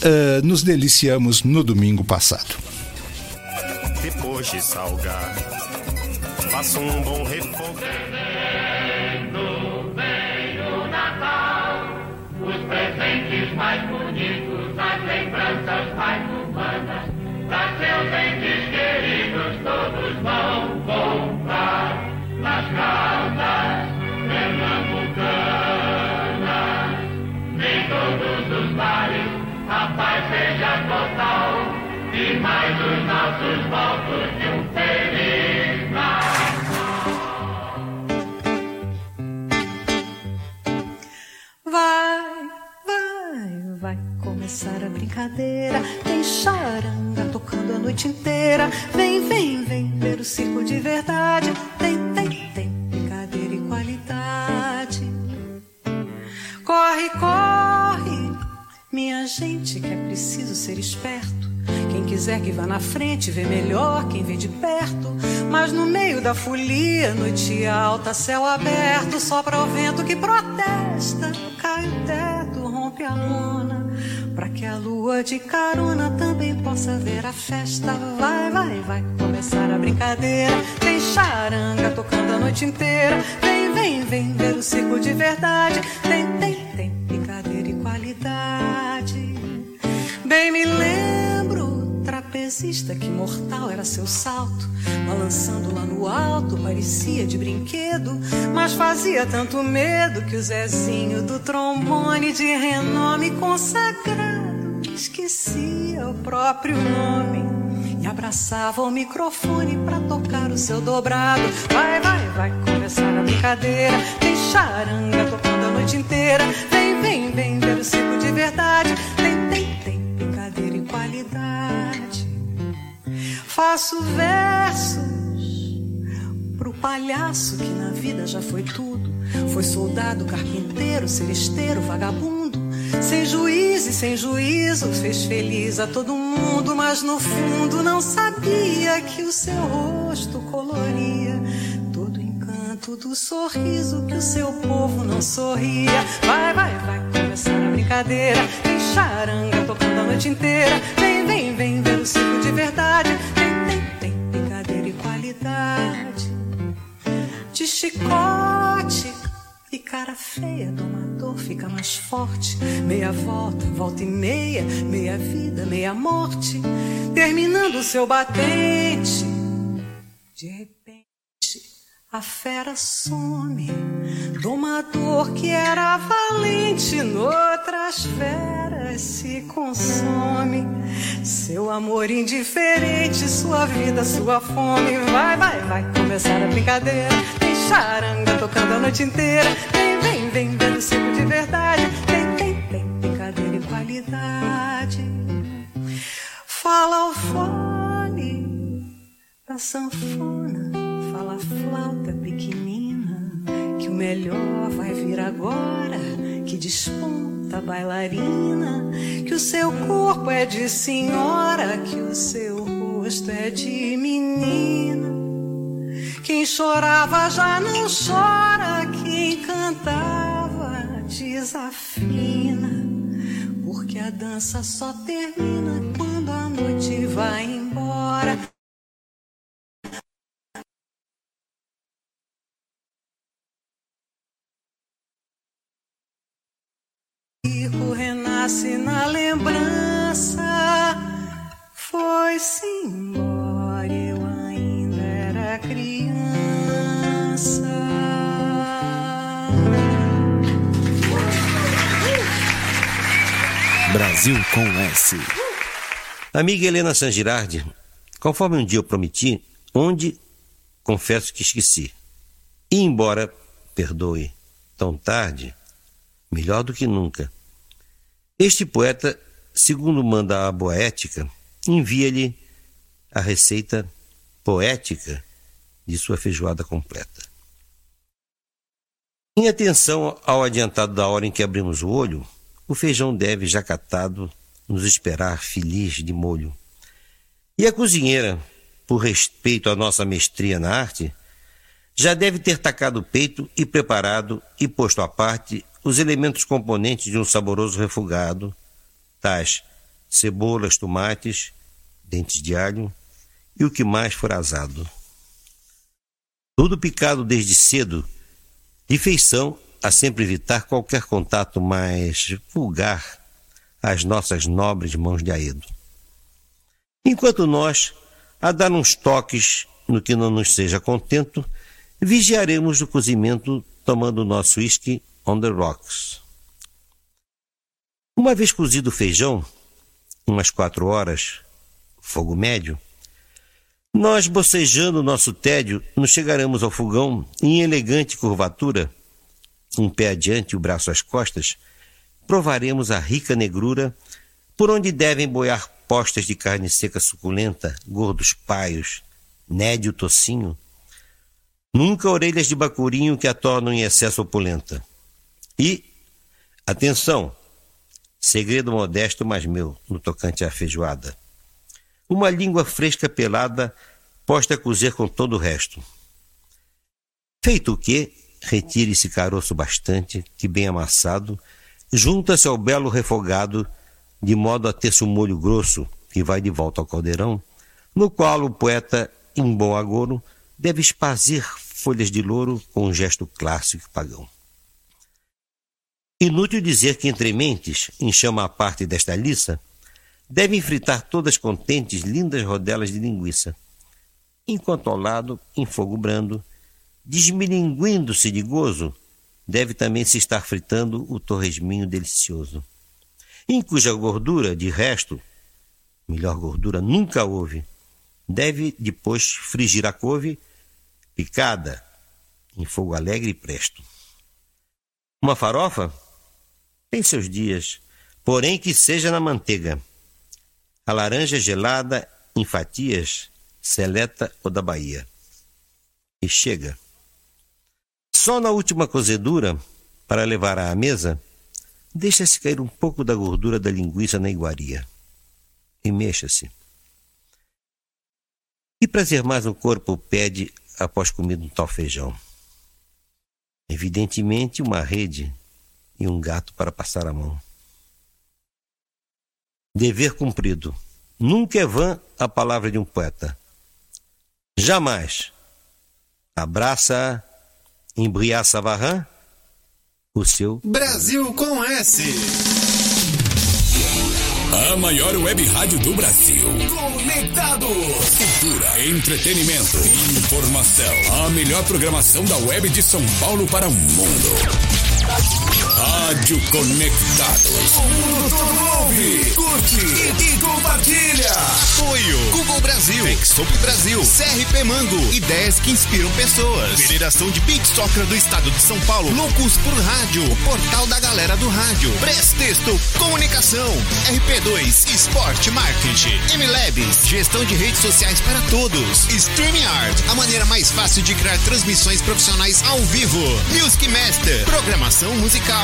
eh, nos deliciamos no domingo passado. Depois de salgar, faça um bom presentes mais bonitos, as lembranças mais humanas, para seus Todos os palcos de um feliz Vai, vai, vai começar a brincadeira. Tem charanga tocando a noite inteira. Vem, vem, vem ver o circo de verdade. Tem, tem, tem brincadeira e qualidade. Corre, corre, minha gente, que é preciso ser esperto. Quem quiser que vá na frente, vê melhor quem vê de perto. Mas no meio da folia, noite alta, céu aberto, sopra o vento que protesta. Cai o teto, rompe a lona. Pra que a lua de carona também possa ver a festa. Vai, vai, vai começar a brincadeira. Tem charanga tocando a noite inteira. Vem, vem, vem ver o circo de verdade. Tem, tem, tem brincadeira e qualidade. Bem me lembro, trapezista, que mortal era seu salto. Balançando lá no alto, parecia de brinquedo, mas fazia tanto medo que o Zezinho do trombone de renome consagrado esquecia o próprio nome e abraçava o microfone pra tocar o seu dobrado. Vai, vai, vai começar a brincadeira. Tem charanga tocando a noite inteira. Vem, vem, vem ver o circo de verdade. Tem, tem, tem brincadeira e qualidade. Faço versos pro palhaço que na vida já foi tudo. Foi soldado, carpinteiro, celesteiro, vagabundo. Sem juiz e sem juízo, fez feliz a todo mundo, mas no fundo não sabia que o seu rosto coloria todo o encanto do sorriso que o seu povo não sorria. Vai, vai, vai começar a brincadeira. Tem charanga tocando a noite inteira. Vem, vem, vem ver o circo de verdade. De chicote e cara feia, domador fica mais forte. Meia volta, volta e meia, meia vida, meia morte. Terminando o seu batente. De repente, a fera some. Domador que era valente, noutras feras se consome. Seu amor indiferente, sua vida, sua fome. Vai, vai, vai começar a brincadeira. Tem charanga tocando a noite inteira. Vem, vem, vem ver o circo de verdade. Tem, tem, tem brincadeira e qualidade. Fala ao fone da sanfona, flauta pequenina, que o melhor vai vir agora, que desponta bailarina, que o seu corpo é de senhora, que o seu rosto é de menina. Quem chorava já não chora, quem cantava desafina, porque a dança só termina quando a noite vai embora. Rico renasce na lembrança, foi-se embora, eu ainda era criança. Brasil com S. Amiga Helena San Girardi, conforme um dia eu prometi, onde confesso que esqueci. E embora, perdoe, tão tarde, melhor do que nunca. Este poeta, segundo manda a boética, envia-lhe a receita poética de sua feijoada completa. Em atenção ao adiantado da hora em que abrimos o olho, o feijão deve, já catado, nos esperar feliz de molho. E a cozinheira, por respeito à nossa mestria na arte, já deve ter tacado o peito e preparado e posto à parte os elementos componentes de um saboroso refogado, tais cebolas, tomates, dentes de alho e o que mais for asado. Tudo picado desde cedo, de feição a sempre evitar qualquer contato mais vulgar às nossas nobres mãos de aedo. Enquanto nós, a dar uns toques no que não nos seja contento, vigiaremos o cozimento tomando nosso whisky on the rocks. Uma vez cozido o feijão, umas quatro horas, fogo médio, Nós, bocejando nosso tédio, nos chegaremos ao fogão em elegante curvatura, um pé adiante e o braço às costas, provaremos a rica negrura por onde devem boiar postas de carne seca suculenta, gordos paios, nédio tocinho, nunca orelhas de bacurinho que a tornam em excesso opulenta. E, atenção, segredo modesto, mas meu, no tocante à feijoada. Uma língua fresca pelada, posta a cozer com todo o resto. Feito o que, retire esse caroço bastante, que bem amassado, junta-se ao belo refogado, de modo a ter-se um molho grosso, que vai de volta ao caldeirão, no qual o poeta, em bom agouro, deve espazir folhas de louro com um gesto clássico e pagão. Inútil dizer que entre mentes, em chama a parte desta liça, devem fritar todas contentes lindas rodelas de linguiça, enquanto ao lado, em fogo brando, desmilinguindo-se de gozo, deve também se estar fritando o torresminho delicioso, em cuja gordura, de resto, melhor gordura nunca houve, deve depois frigir a couve picada em fogo alegre e presto. Uma farofa tem seus dias, porém que seja na manteiga. A laranja gelada em fatias, seleta ou da Bahia. E chega. Só na última cozedura, para levar à mesa, deixa-se cair um pouco da gordura da linguiça na iguaria. E mexa-se. Que prazer mais o corpo pede após comer um tal feijão? Evidentemente, uma rede e um gato para passar a mão. Dever cumprido. Nunca é vã a palavra de um poeta. Jamais. Abraça, embriaça Varran, o seu Brasil com S. A maior web rádio do Brasil. Conectados. Cultura, entretenimento, informação. A melhor programação da web de São Paulo para o mundo. Rádio Conectados. O mundo todo ouve, curte e, e compartilha. Apoio Google Brasil, Exop Brasil, CRP Mango, ideias que inspiram pessoas. Federação de Beat Soccer do Estado de São Paulo, Loucos por Rádio, o portal da galera do rádio. Prestexto, comunicação, RP2, esporte, marketing, MLabs, gestão de redes sociais para todos. StreamYard, a maneira mais fácil de criar transmissões profissionais ao vivo. Music Master, programação musical.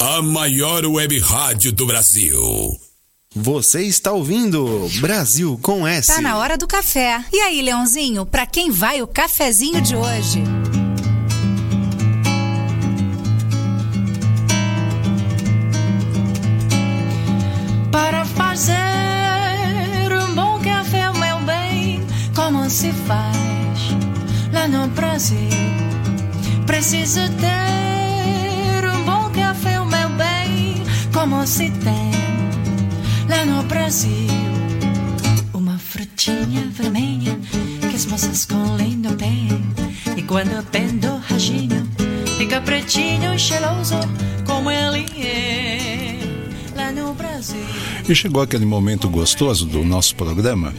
a maior web rádio do Brasil. Você está ouvindo Brasil com S. Tá na hora do café. E aí, Leãozinho, pra quem vai o cafezinho de hoje? Para fazer um bom café, meu bem, como se faz lá no Brasil? Preciso ter como se tem lá no Brasil. Uma frutinha vermelha que as moças com lindo têm. E quando pendo o rajinho, fica pretinho e cheiroso como ele é lá no Brasil. E chegou aquele momento gostoso do nosso programa,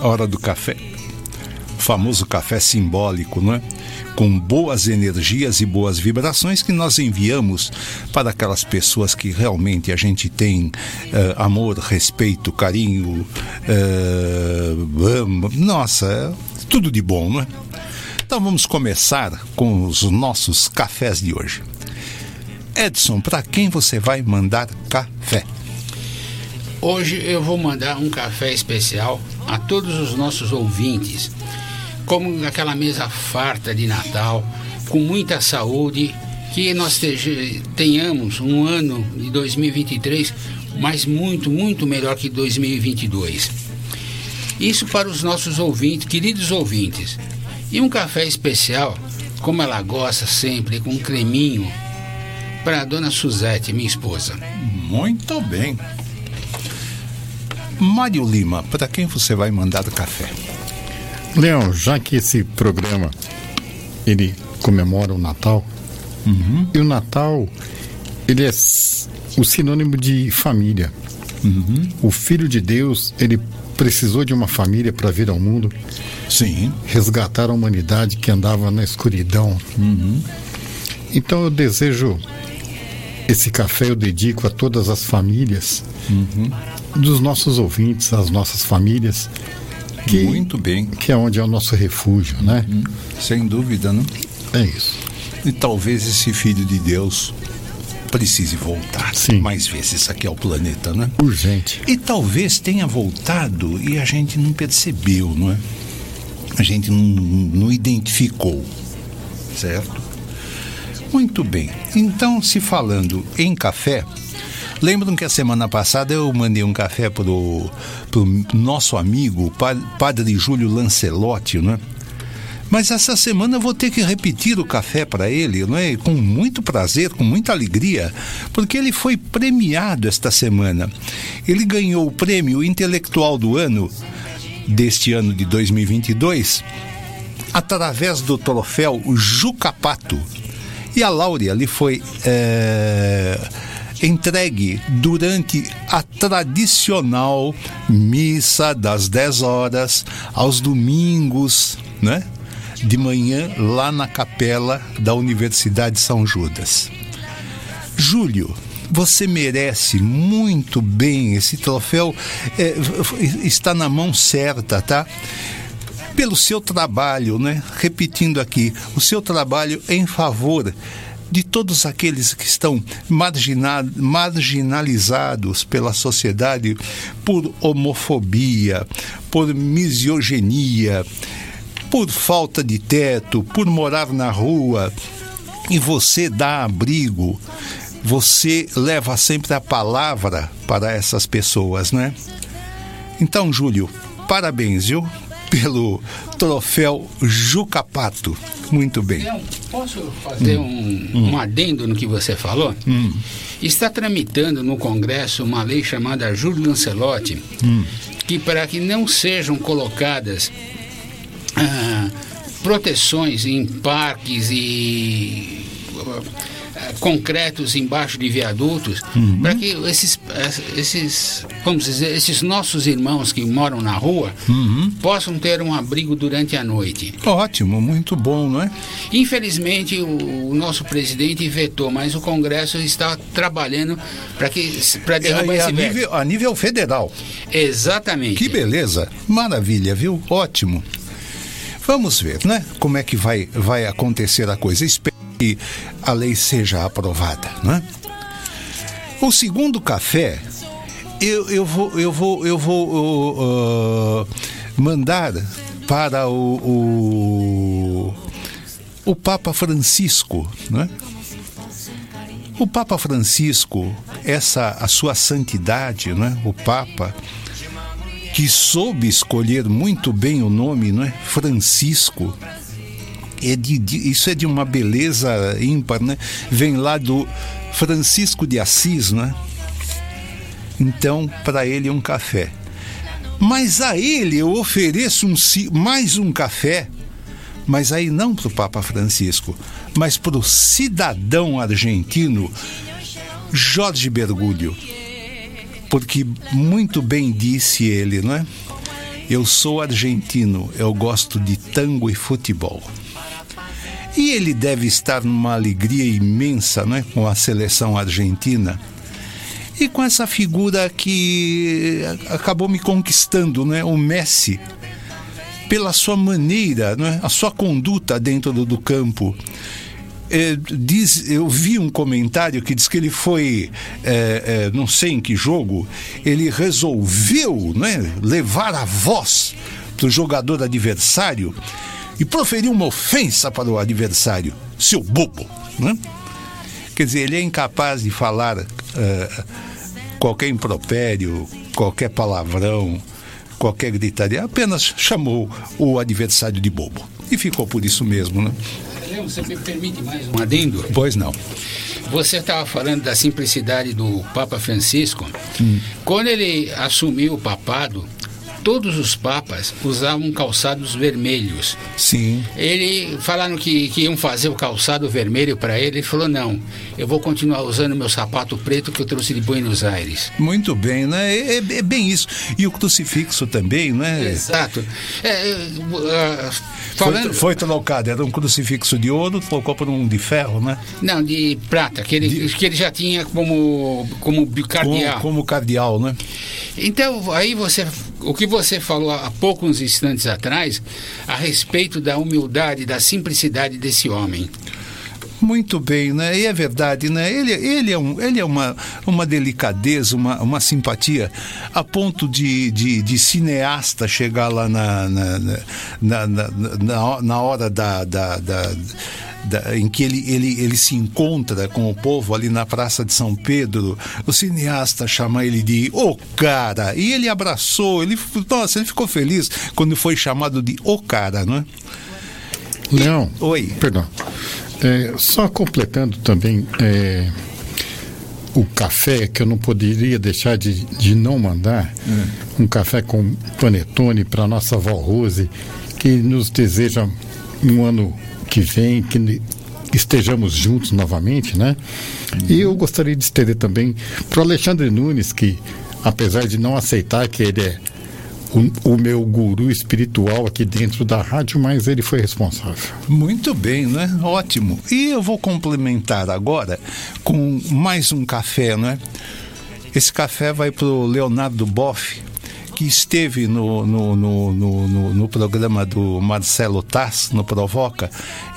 a hora do café. Famoso café simbólico, não é? Com boas energias e boas vibrações que nós enviamos para aquelas pessoas que realmente a gente tem eh, amor, respeito, carinho, ama. nossa, é tudo de bom, não é? Então vamos começar com os nossos cafés de hoje. Edson, para quem você vai mandar café? Hoje eu vou mandar um café especial a todos os nossos ouvintes, como aquela mesa farta de Natal, com muita saúde, que nós tenhamos um ano de 2023, mas muito, muito melhor que 2022. Isso para os nossos ouvintes, queridos ouvintes. E um café especial, como ela gosta sempre, com um creminho, para a dona Suzete, minha esposa. Muito bem. Mário Lima, para quem você vai mandar o café? Leão, já que esse programa ele comemora o Natal, e o Natal ele é o sinônimo de família. O Filho de Deus ele precisou de uma família para vir ao mundo. Sim. Resgatar a humanidade que andava na escuridão. Então eu desejo esse café eu dedico a todas as famílias dos nossos ouvintes, as nossas famílias. Que, Muito bem. Que é onde é o nosso refúgio, né? Sem dúvida, não? É isso. E talvez esse filho de Deus precise voltar Sim. mais vezes aqui ao planeta, né? Urgente. E talvez tenha voltado e a gente não percebeu, não é? A gente não, não identificou, certo? Muito bem. Então, se falando em café, lembram que a semana passada eu mandei um café pro, pro nosso amigo, pa- Padre Júlio Lancelotti, né? Mas essa semana eu vou ter que repetir o café para ele, não é? Com muito prazer, com muita alegria, porque ele foi premiado esta semana. Ele ganhou o prêmio intelectual do ano deste ano de 2022 através do troféu Jucapato. E a Láurea lhe foi é, entregue durante a tradicional missa das 10 horas, aos domingos, né? De manhã, lá na capela da Universidade São Judas. Júlio, você merece muito bem esse troféu, é, está na mão certa, tá? Pelo seu trabalho, né? Repetindo aqui, o seu trabalho em favor de todos aqueles que estão margina- marginalizados pela sociedade por homofobia, por misoginia, por falta de teto, por morar na rua, e você dá abrigo, você leva sempre a palavra para essas pessoas, né? Então, Júlio, parabéns, viu? Pelo troféu Jucapato. Muito bem. Posso fazer um, um adendo no que você falou? Está tramitando no Congresso uma lei chamada Júlio Lancelotti, que para que não sejam colocadas ah, proteções em parques e concretos embaixo de viadutos, para que esses, esses, vamos dizer, esses nossos irmãos que moram na rua possam ter um abrigo durante a noite. Ótimo, muito bom, não é? Infelizmente, o, o nosso presidente vetou, mas o Congresso está trabalhando para que para derrubar É, esse a, nível, a nível federal. Exatamente. Que beleza. Maravilha, viu? Ótimo. Vamos ver, né? Como é que vai, vai acontecer a coisa. Que a lei seja aprovada, né? O segundo café, eu, eu vou, eu vou, eu vou uh, uh, mandar para o, o, o Papa Francisco, né? O Papa Francisco, essa a sua santidade, né? O Papa que soube escolher muito bem o nome, não é? Francisco. É de, de- isso é de uma beleza ímpar, né? Vem lá do Francisco de Assis, né? Então, para ele um café. Mas a ele eu ofereço um, mais um café, mas aí não para o Papa Francisco, mas para o cidadão argentino Jorge Bergoglio porque muito bem disse ele, não é? Eu sou argentino, eu gosto de tango e futebol. E ele deve estar numa alegria imensa, não é? Com a seleção argentina. E com essa figura que acabou me conquistando, não é? O Messi, pela sua maneira, não é? A sua conduta dentro do, do campo. É, diz, eu vi um comentário que diz que ele foi, é, é, não sei em que jogo, ele resolveu né, levar a voz para o jogador adversário e proferiu uma ofensa para o adversário, seu bobo. Né? Quer dizer, ele é incapaz de falar é, qualquer impropério, qualquer palavrão, qualquer gritaria, apenas chamou o adversário de bobo. E ficou por isso mesmo, né? Você me permite mais um adendo? Pois não. Você estava falando da simplicidade do Papa Francisco. Quando ele assumiu o papado, todos os papas usavam calçados vermelhos. Sim. Ele falaram que, que iam fazer o calçado vermelho para ele. Ele falou: não, eu vou continuar usando meu sapato preto que eu trouxe de Buenos Aires. Muito bem, né? É, é- é bem isso. E o crucifixo também, né? Exato. É, é, ah, Foi, falando. foi trocado, era um crucifixo de ouro, trocou por um de ferro, né? Não, de prata, que ele, que ele já tinha como, como cardeal. Como, como cardeal, né? Então, aí você. O que você falou há poucos instantes atrás, a respeito da humildade, da simplicidade desse homem. Muito bem, né? E é verdade, né? Ele, ele é, um, ele é uma, uma delicadeza, uma, uma simpatia, a ponto de, de, de cineasta chegar lá na, na, na, na, na, hora da. da, da- da- em que ele, ele, ele se encontra com o povo ali na Praça de São Pedro, o cineasta chama ele de O Cara, e ele abraçou, ele, nossa, ele ficou feliz quando foi chamado de O Cara, não é? Leão. Oi. Perdão. É, só completando também é, o café, que eu não poderia deixar de, de não mandar, um café com panetone para nossa avó Rose, que nos deseja um ano que vem, que estejamos juntos novamente, né? E eu gostaria de estender também para o Alexandre Nunes, que apesar de não aceitar que ele é o, o meu guru espiritual aqui dentro da rádio, mas ele foi responsável. Muito bem, né? Ótimo. E eu vou complementar agora com mais um café, né? Esse café vai para o Leonardo Boff, que esteve no, no, no, no, no- programa do Marcelo Tass, no Provoca,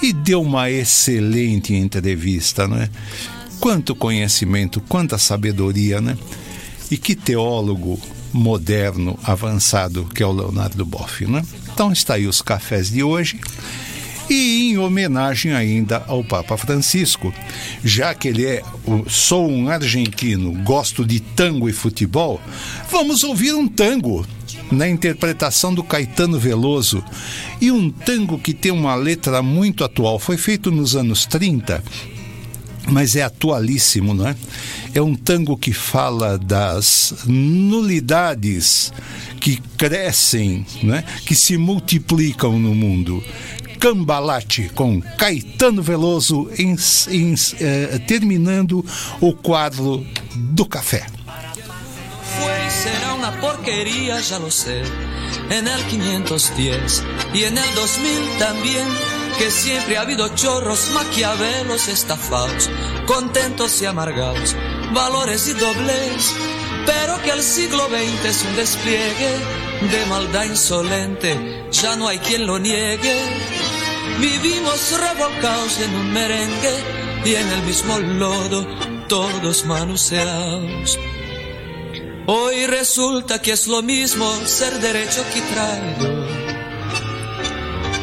e deu uma excelente entrevista, né? Quanto conhecimento, quanta sabedoria, né? E que teólogo moderno, avançado, que é o Leonardo Boff, né? Então está aí os cafés de hoje. E em homenagem ainda ao Papa Francisco, já que ele é sou um argentino, gosto de tango e futebol, vamos ouvir um tango na interpretação do Caetano Veloso. E um tango que tem uma letra muito atual, foi feito nos anos 30, mas é atualíssimo, não é? É um tango que fala das nulidades que crescem, né? que se multiplicam no mundo. Cambalate com Caetano Veloso em- em- eh, terminando o quadro do café. Fue será una porquería, ya lo sé. En el 510 y en el 2000 también, que siempre ha habido chorros, maquiavelos, estafados, contentos y amargados, valores y dobles. Pero que el siglo XX es un despliegue de maldad insolente, ya no hay quien lo niegue. Vivimos revolcados en un merengue y en el mismo lodo, todos manoseados. Hoy resulta que es lo mismo ser derecho que traidor.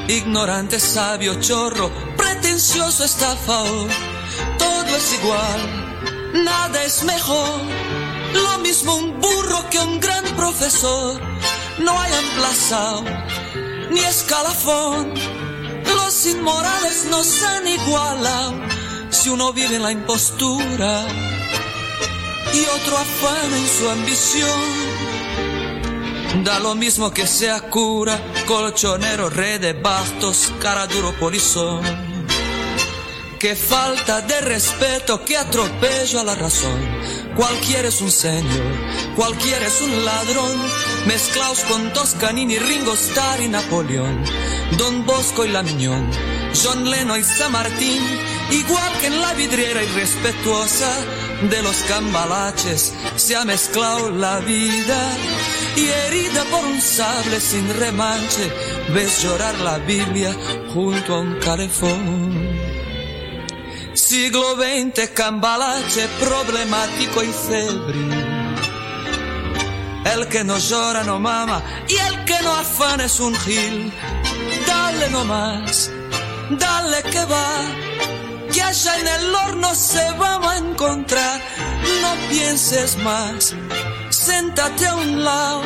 Ignorante, sabio, chorro, pretencioso, estafador. Todo es igual, nada es mejor. Lo mismo un burro que un gran profesor. No hay emplazado ni escalafón. Los inmorales nos han igualado si uno vive en la impostura y otro afana en su ambición. Da lo mismo que sea cura, colchonero, rey de bastos, cara duro polizón. Qué falta de respeto, qué atropello a la razón. Cualquiera es un señor, cualquiera es un ladrón. Mezclaos con Toscanini, Ringo Starr y Napoleón. Don Bosco y La Miñón, John Leno y San Martín. Igual que en la vidriera irrespetuosa de los cambalaches se ha mezclado la vida. Y herida por un sable sin remanche, ves llorar la Biblia junto a un calefón. Siglo XX, cambalache problemático y febril. El que no llora no mama y el que no afana es un gil. Dale nomás, dale que va, que allá en el horno se vamos a encontrar. No pienses más, séntate a un lado,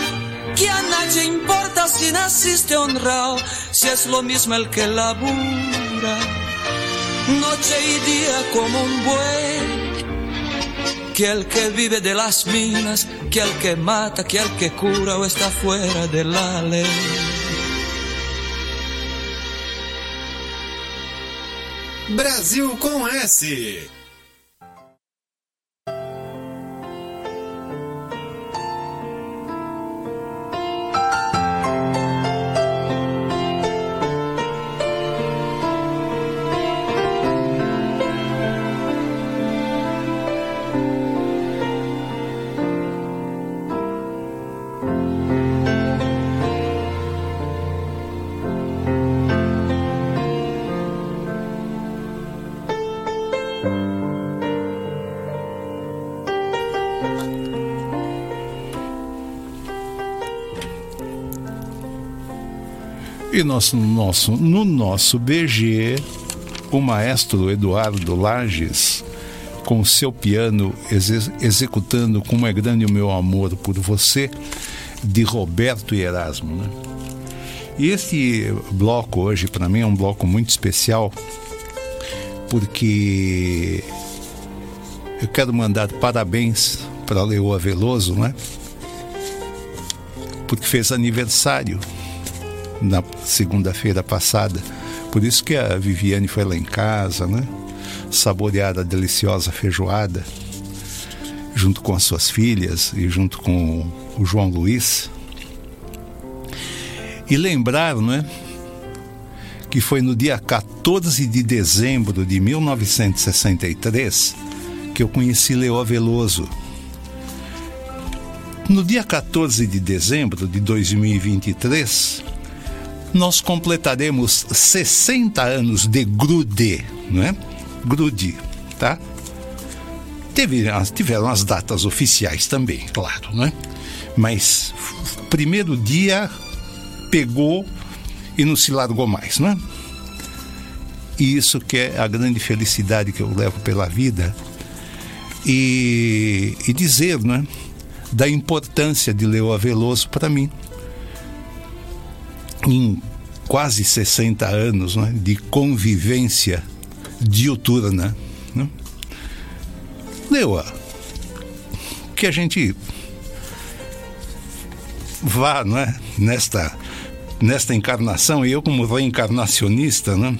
que a nadie importa si naciste honrado, si es lo mismo el que labura, noche y día como un buey, que el que vive de las minas, que el que mata, que el que cura o está fuera de la ley. Brasil com S. E nosso, nosso, no nosso BG, o maestro Eduardo Lages, com seu piano exe- executando Como é Grande o Meu Amor por Você, de Roberto e Erasmo. Né? E esse bloco hoje, para mim, é um bloco muito especial, porque eu quero mandar parabéns para Leoa Veloso, né? Porque fez aniversário na segunda-feira passada. Por isso que a Viviane foi lá em casa, né? Saborear a deliciosa feijoada, junto com as suas filhas e junto com o João Luiz. E lembrar, né? Que foi no dia 14 de dezembro de 1963 que eu conheci Leoa Veloso. No dia 14 de dezembro de 2023, nós completaremos 60 anos de Grude, não é? Grude, tá? Teve, tiveram as datas oficiais também, claro, né? Mas primeiro dia pegou e não se largou mais, né? E isso que é a grande felicidade que eu levo pela vida e, e dizer, né? Da importância de Leoa Veloso para mim em quase 60 anos né, de convivência diuturna. Né? Leoa, que a gente vá não é, nesta, nesta encarnação, e eu como reencarnacionista, né,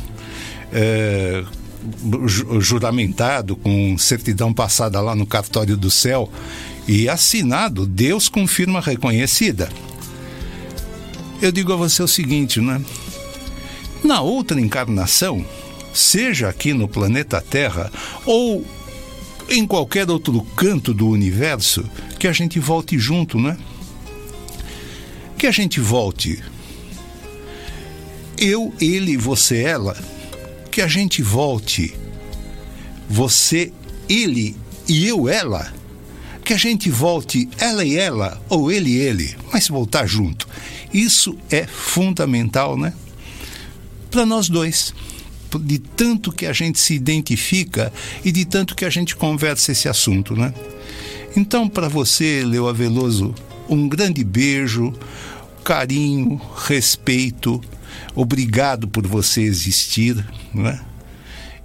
é, ju- juramentado com certidão passada lá no cartório do céu e assinado, Deus confirma reconhecida eu digo a você o seguinte, né? Na outra encarnação, seja aqui no planeta Terra ou em qualquer outro canto do universo, que a gente volte junto, né? Que a gente volte. Eu, ele, você, ela. Que a gente volte. Você, ele e eu, ela. Que a gente volte ela e ela, ou ele e ele, mas voltar junto. Isso é fundamental, né? Para nós dois. De tanto que a gente se identifica e de tanto que a gente conversa esse assunto, né? Então, para você, Leoa Veloso, um grande beijo, carinho, respeito, obrigado por você existir, né?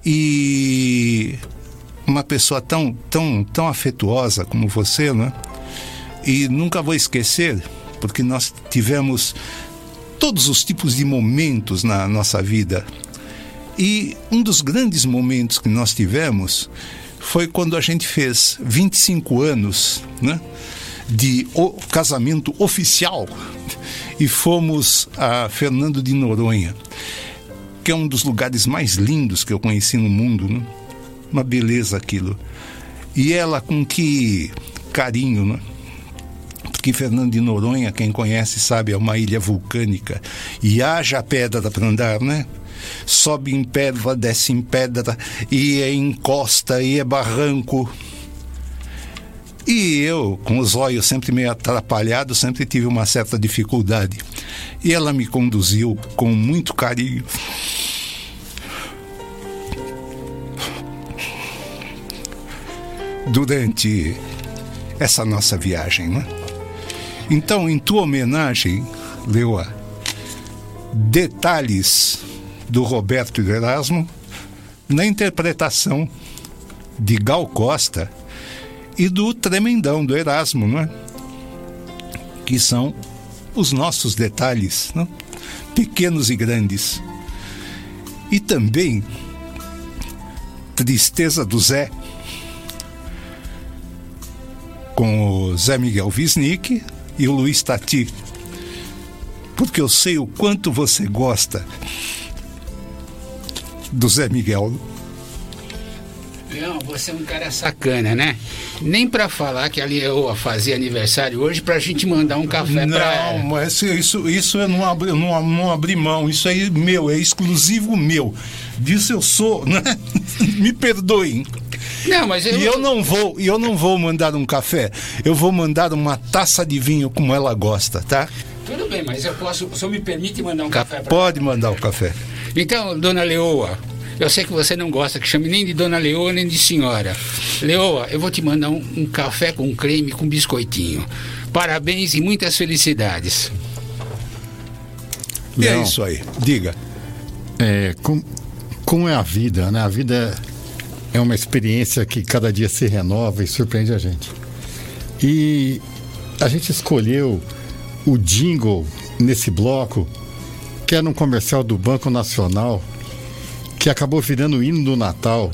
E uma pessoa tão, tão, tão afetuosa como você, né? E nunca vou esquecer, porque nós tivemos todos os tipos de momentos na nossa vida. E um dos grandes momentos que nós tivemos foi quando a gente fez 25 anos né, de casamento oficial e fomos a Fernando de Noronha, que é um dos lugares mais lindos que eu conheci no mundo. Né? Uma beleza aquilo. E ela com que carinho, né? Porque Fernando de Noronha, quem conhece sabe, é uma ilha vulcânica. E haja pedra para andar, né? Sobe em pedra, desce em pedra, e é encosta, e é barranco. E eu, com os olhos sempre meio atrapalhados, sempre tive uma certa dificuldade. E ela me conduziu com muito carinho. Durante essa nossa viagem, né? Então, em tua homenagem, Leoa, detalhes do Roberto Erasmo na interpretação de Gal Costa e do Tremendão do Erasmo, não é? Que são os nossos detalhes, não? pequenos e grandes. E também Tristeza do Zé, com o Zé Miguel Wisnik e o Luiz Tati. Porque eu sei o quanto você gosta do Zé Miguel. Não, você é um cara sacana, né? Nem pra falar que a Leoa fazia aniversário hoje pra gente mandar um café não, pra ela. mas isso, isso eu não abri, não, não abri mão. Isso aí é meu, é exclusivo meu. Disso eu sou, né? Me perdoem. Não, mas eu... E eu não vou, e eu não vou mandar um café. Eu vou mandar uma taça de vinho como ela gosta, tá? Tudo bem, mas eu posso. O senhor me permite mandar um café pra Pode mandar o café. Então, dona Leoa, eu sei que você não gosta que chame nem de dona Leoa nem de senhora. Leoa, eu vou te mandar um, um café com creme com biscoitinho. Parabéns e muitas felicidades. E é isso aí. Diga. É, com, como é a vida, né? A vida é uma experiência que cada dia se renova e surpreende a gente. E a gente escolheu o jingle nesse bloco, que era um comercial do Banco Nacional, que acabou virando o hino do Natal,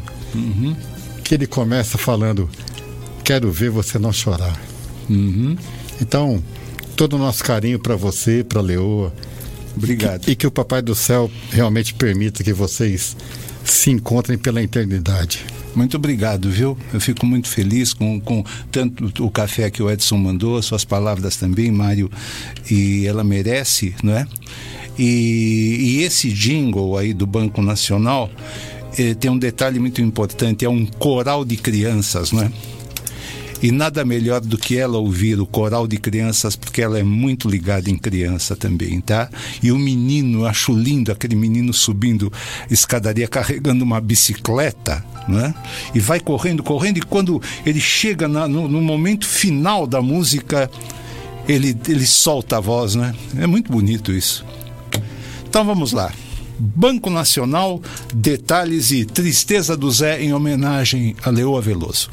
que ele começa falando: Quero ver você não chorar. Então, todo o nosso carinho para você, para Leoa. Obrigado. E que o Papai do Céu realmente permita que vocês se encontrem pela eternidade. Muito obrigado, viu? Eu fico muito feliz com, com tanto o café que o Edson mandou, suas palavras também, Mário, e ela merece, não é? E, e esse jingle aí do Banco Nacional eh, tem um detalhe muito importante, é um coral de crianças, não é? E nada melhor do que ela ouvir o coral de crianças, porque ela é muito ligada em criança também, tá? E o menino, eu acho lindo aquele menino subindo escadaria carregando uma bicicleta, né? E vai correndo, correndo, e quando ele chega na- no, no momento final da música, ele, ele solta a voz, né? É muito bonito isso. Então vamos lá. Banco Nacional, detalhes e tristeza do Zé em homenagem a Leoa Veloso.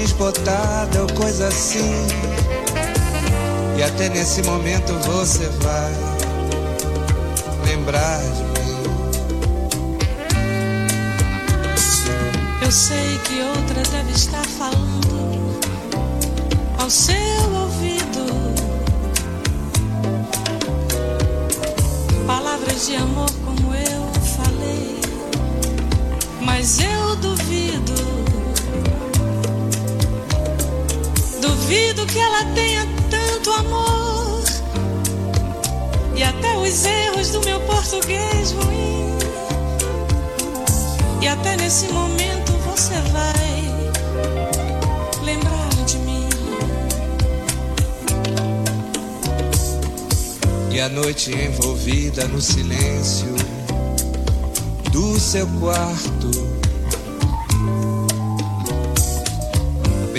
desbotada ou coisa assim. E até nesse momento você vai lembrar de mim. Eu sei que outra deve estar falando ao seu ouvido. Palavras de amor como eu falei, mas eu duvido. Que ela tenha tanto amor e até os erros do meu português ruim. E até nesse momento você vai lembrar de mim. E a noite envolvida no silêncio do seu quarto.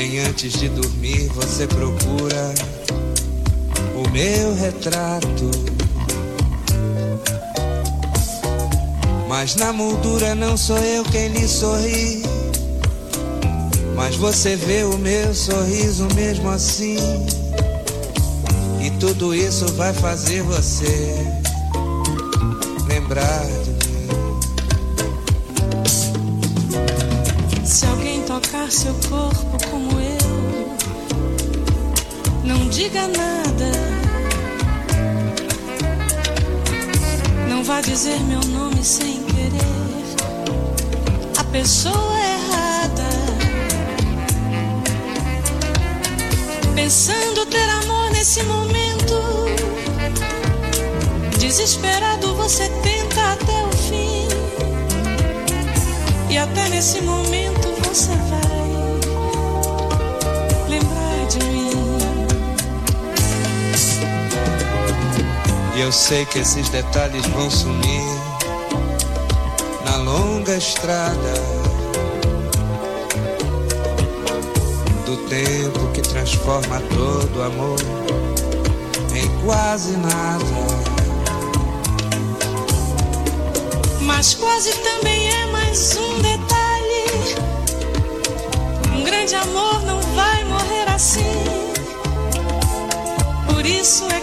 Bem antes de dormir, você procura o meu retrato. Mas na moldura não sou eu quem lhe sorri. Mas você vê o meu sorriso mesmo assim. E tudo isso vai fazer você lembrar de Se alguém tocar seu corpo como não diga nada. Não vá dizer meu nome sem querer. A pessoa errada. Pensando ter amor nesse momento. Desesperado você tenta até o fim. E até nesse momento você Eu sei que esses detalhes vão sumir na longa estrada do tempo que transforma todo amor em quase nada. Mas quase também é mais um detalhe. Um grande amor não vai morrer assim. Por isso é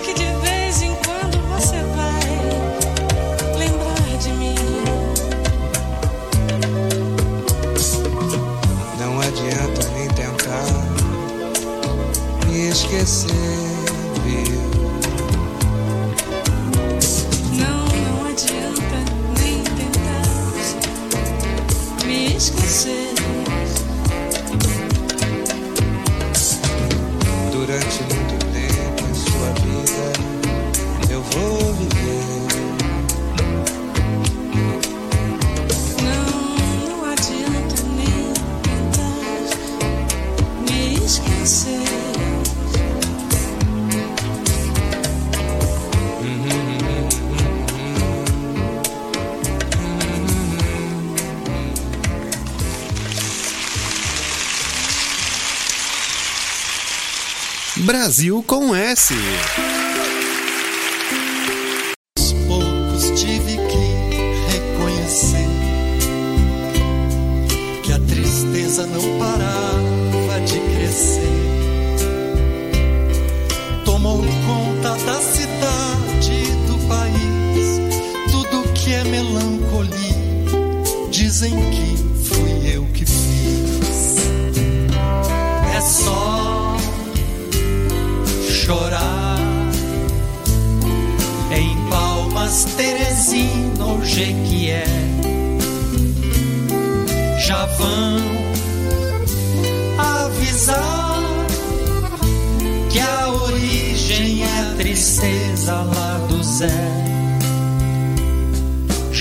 Brasil com S.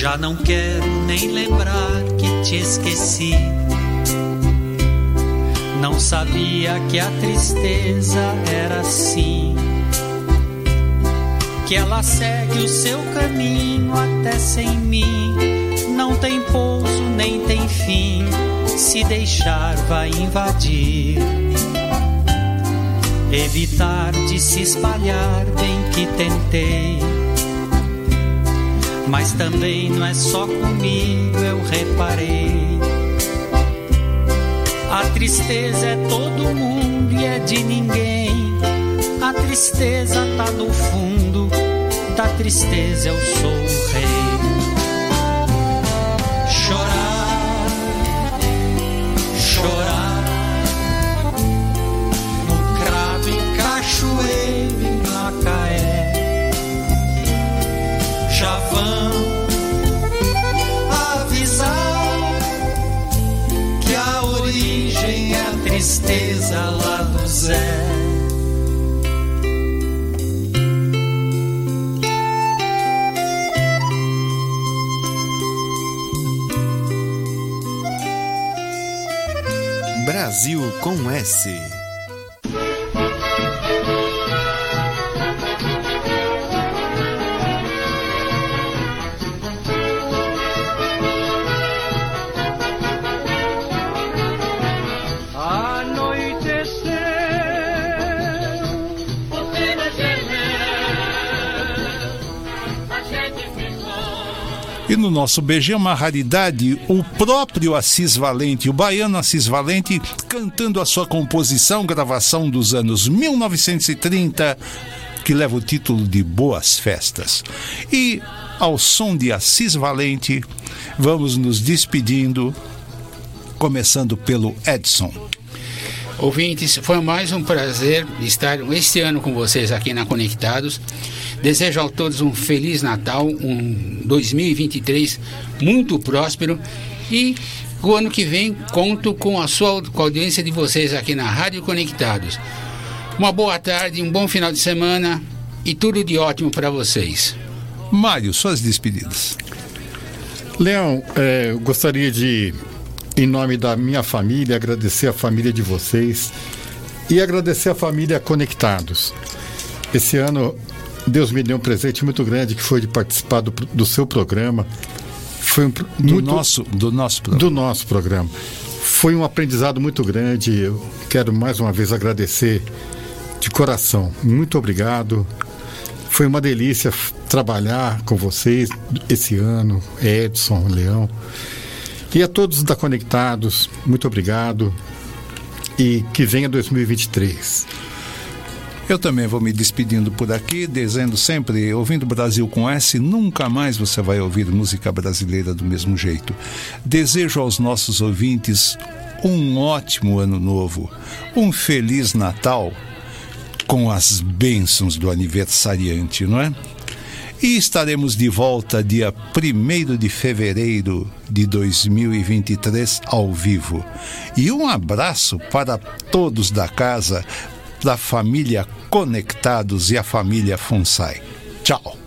Já não quero nem lembrar que te esqueci. Não sabia que a tristeza era assim. Que ela segue o seu caminho até sem mim. Não tem pouso nem tem fim. Se deixar, vai invadir. Evitar de se espalhar, bem que tentei. Mas também não é só comigo, eu reparei. A tristeza é todo mundo e é de ninguém. A tristeza tá no fundo, da tristeza eu sou o rei. Brasil com S. E no nosso BG, uma raridade, o próprio Assis Valente, o baiano Assis Valente, cantando a sua composição, gravação dos anos 1930, que leva o título de Boas Festas. E ao som de Assis Valente, vamos nos despedindo, começando pelo Edson. Ouvintes, foi mais um prazer estar este ano com vocês aqui na Conectados. Desejo a todos um feliz Natal, um 2023 muito próspero e o ano que vem conto com a sua com a audiência de vocês aqui na Rádio Conectados. Uma boa tarde, um bom final de semana e tudo de ótimo para vocês. Mário, suas despedidas. Leão, é, eu gostaria de, em nome da minha família, agradecer a família de vocês e agradecer a família Conectados. Esse ano, Deus me deu um presente muito grande que foi de participar do, do seu programa. Foi um, Do muito, nosso, do nosso programa. do nosso programa. Foi um aprendizado muito grande. Eu quero mais uma vez agradecer de coração. Muito obrigado. Foi uma delícia trabalhar com vocês esse ano, Edson, Leão. E a todos da Conectados, muito obrigado. E que venha 2023. Eu também vou me despedindo por aqui, dizendo sempre, ouvindo Brasil com S, nunca mais você vai ouvir música brasileira do mesmo jeito. Desejo aos nossos ouvintes um ótimo ano novo, um feliz Natal com as bênçãos do aniversariante, não é? E estaremos de volta dia 1 de fevereiro de 2023 ao vivo. E um abraço para todos da casa, da família Conectados e a família Fonsai. Tchau.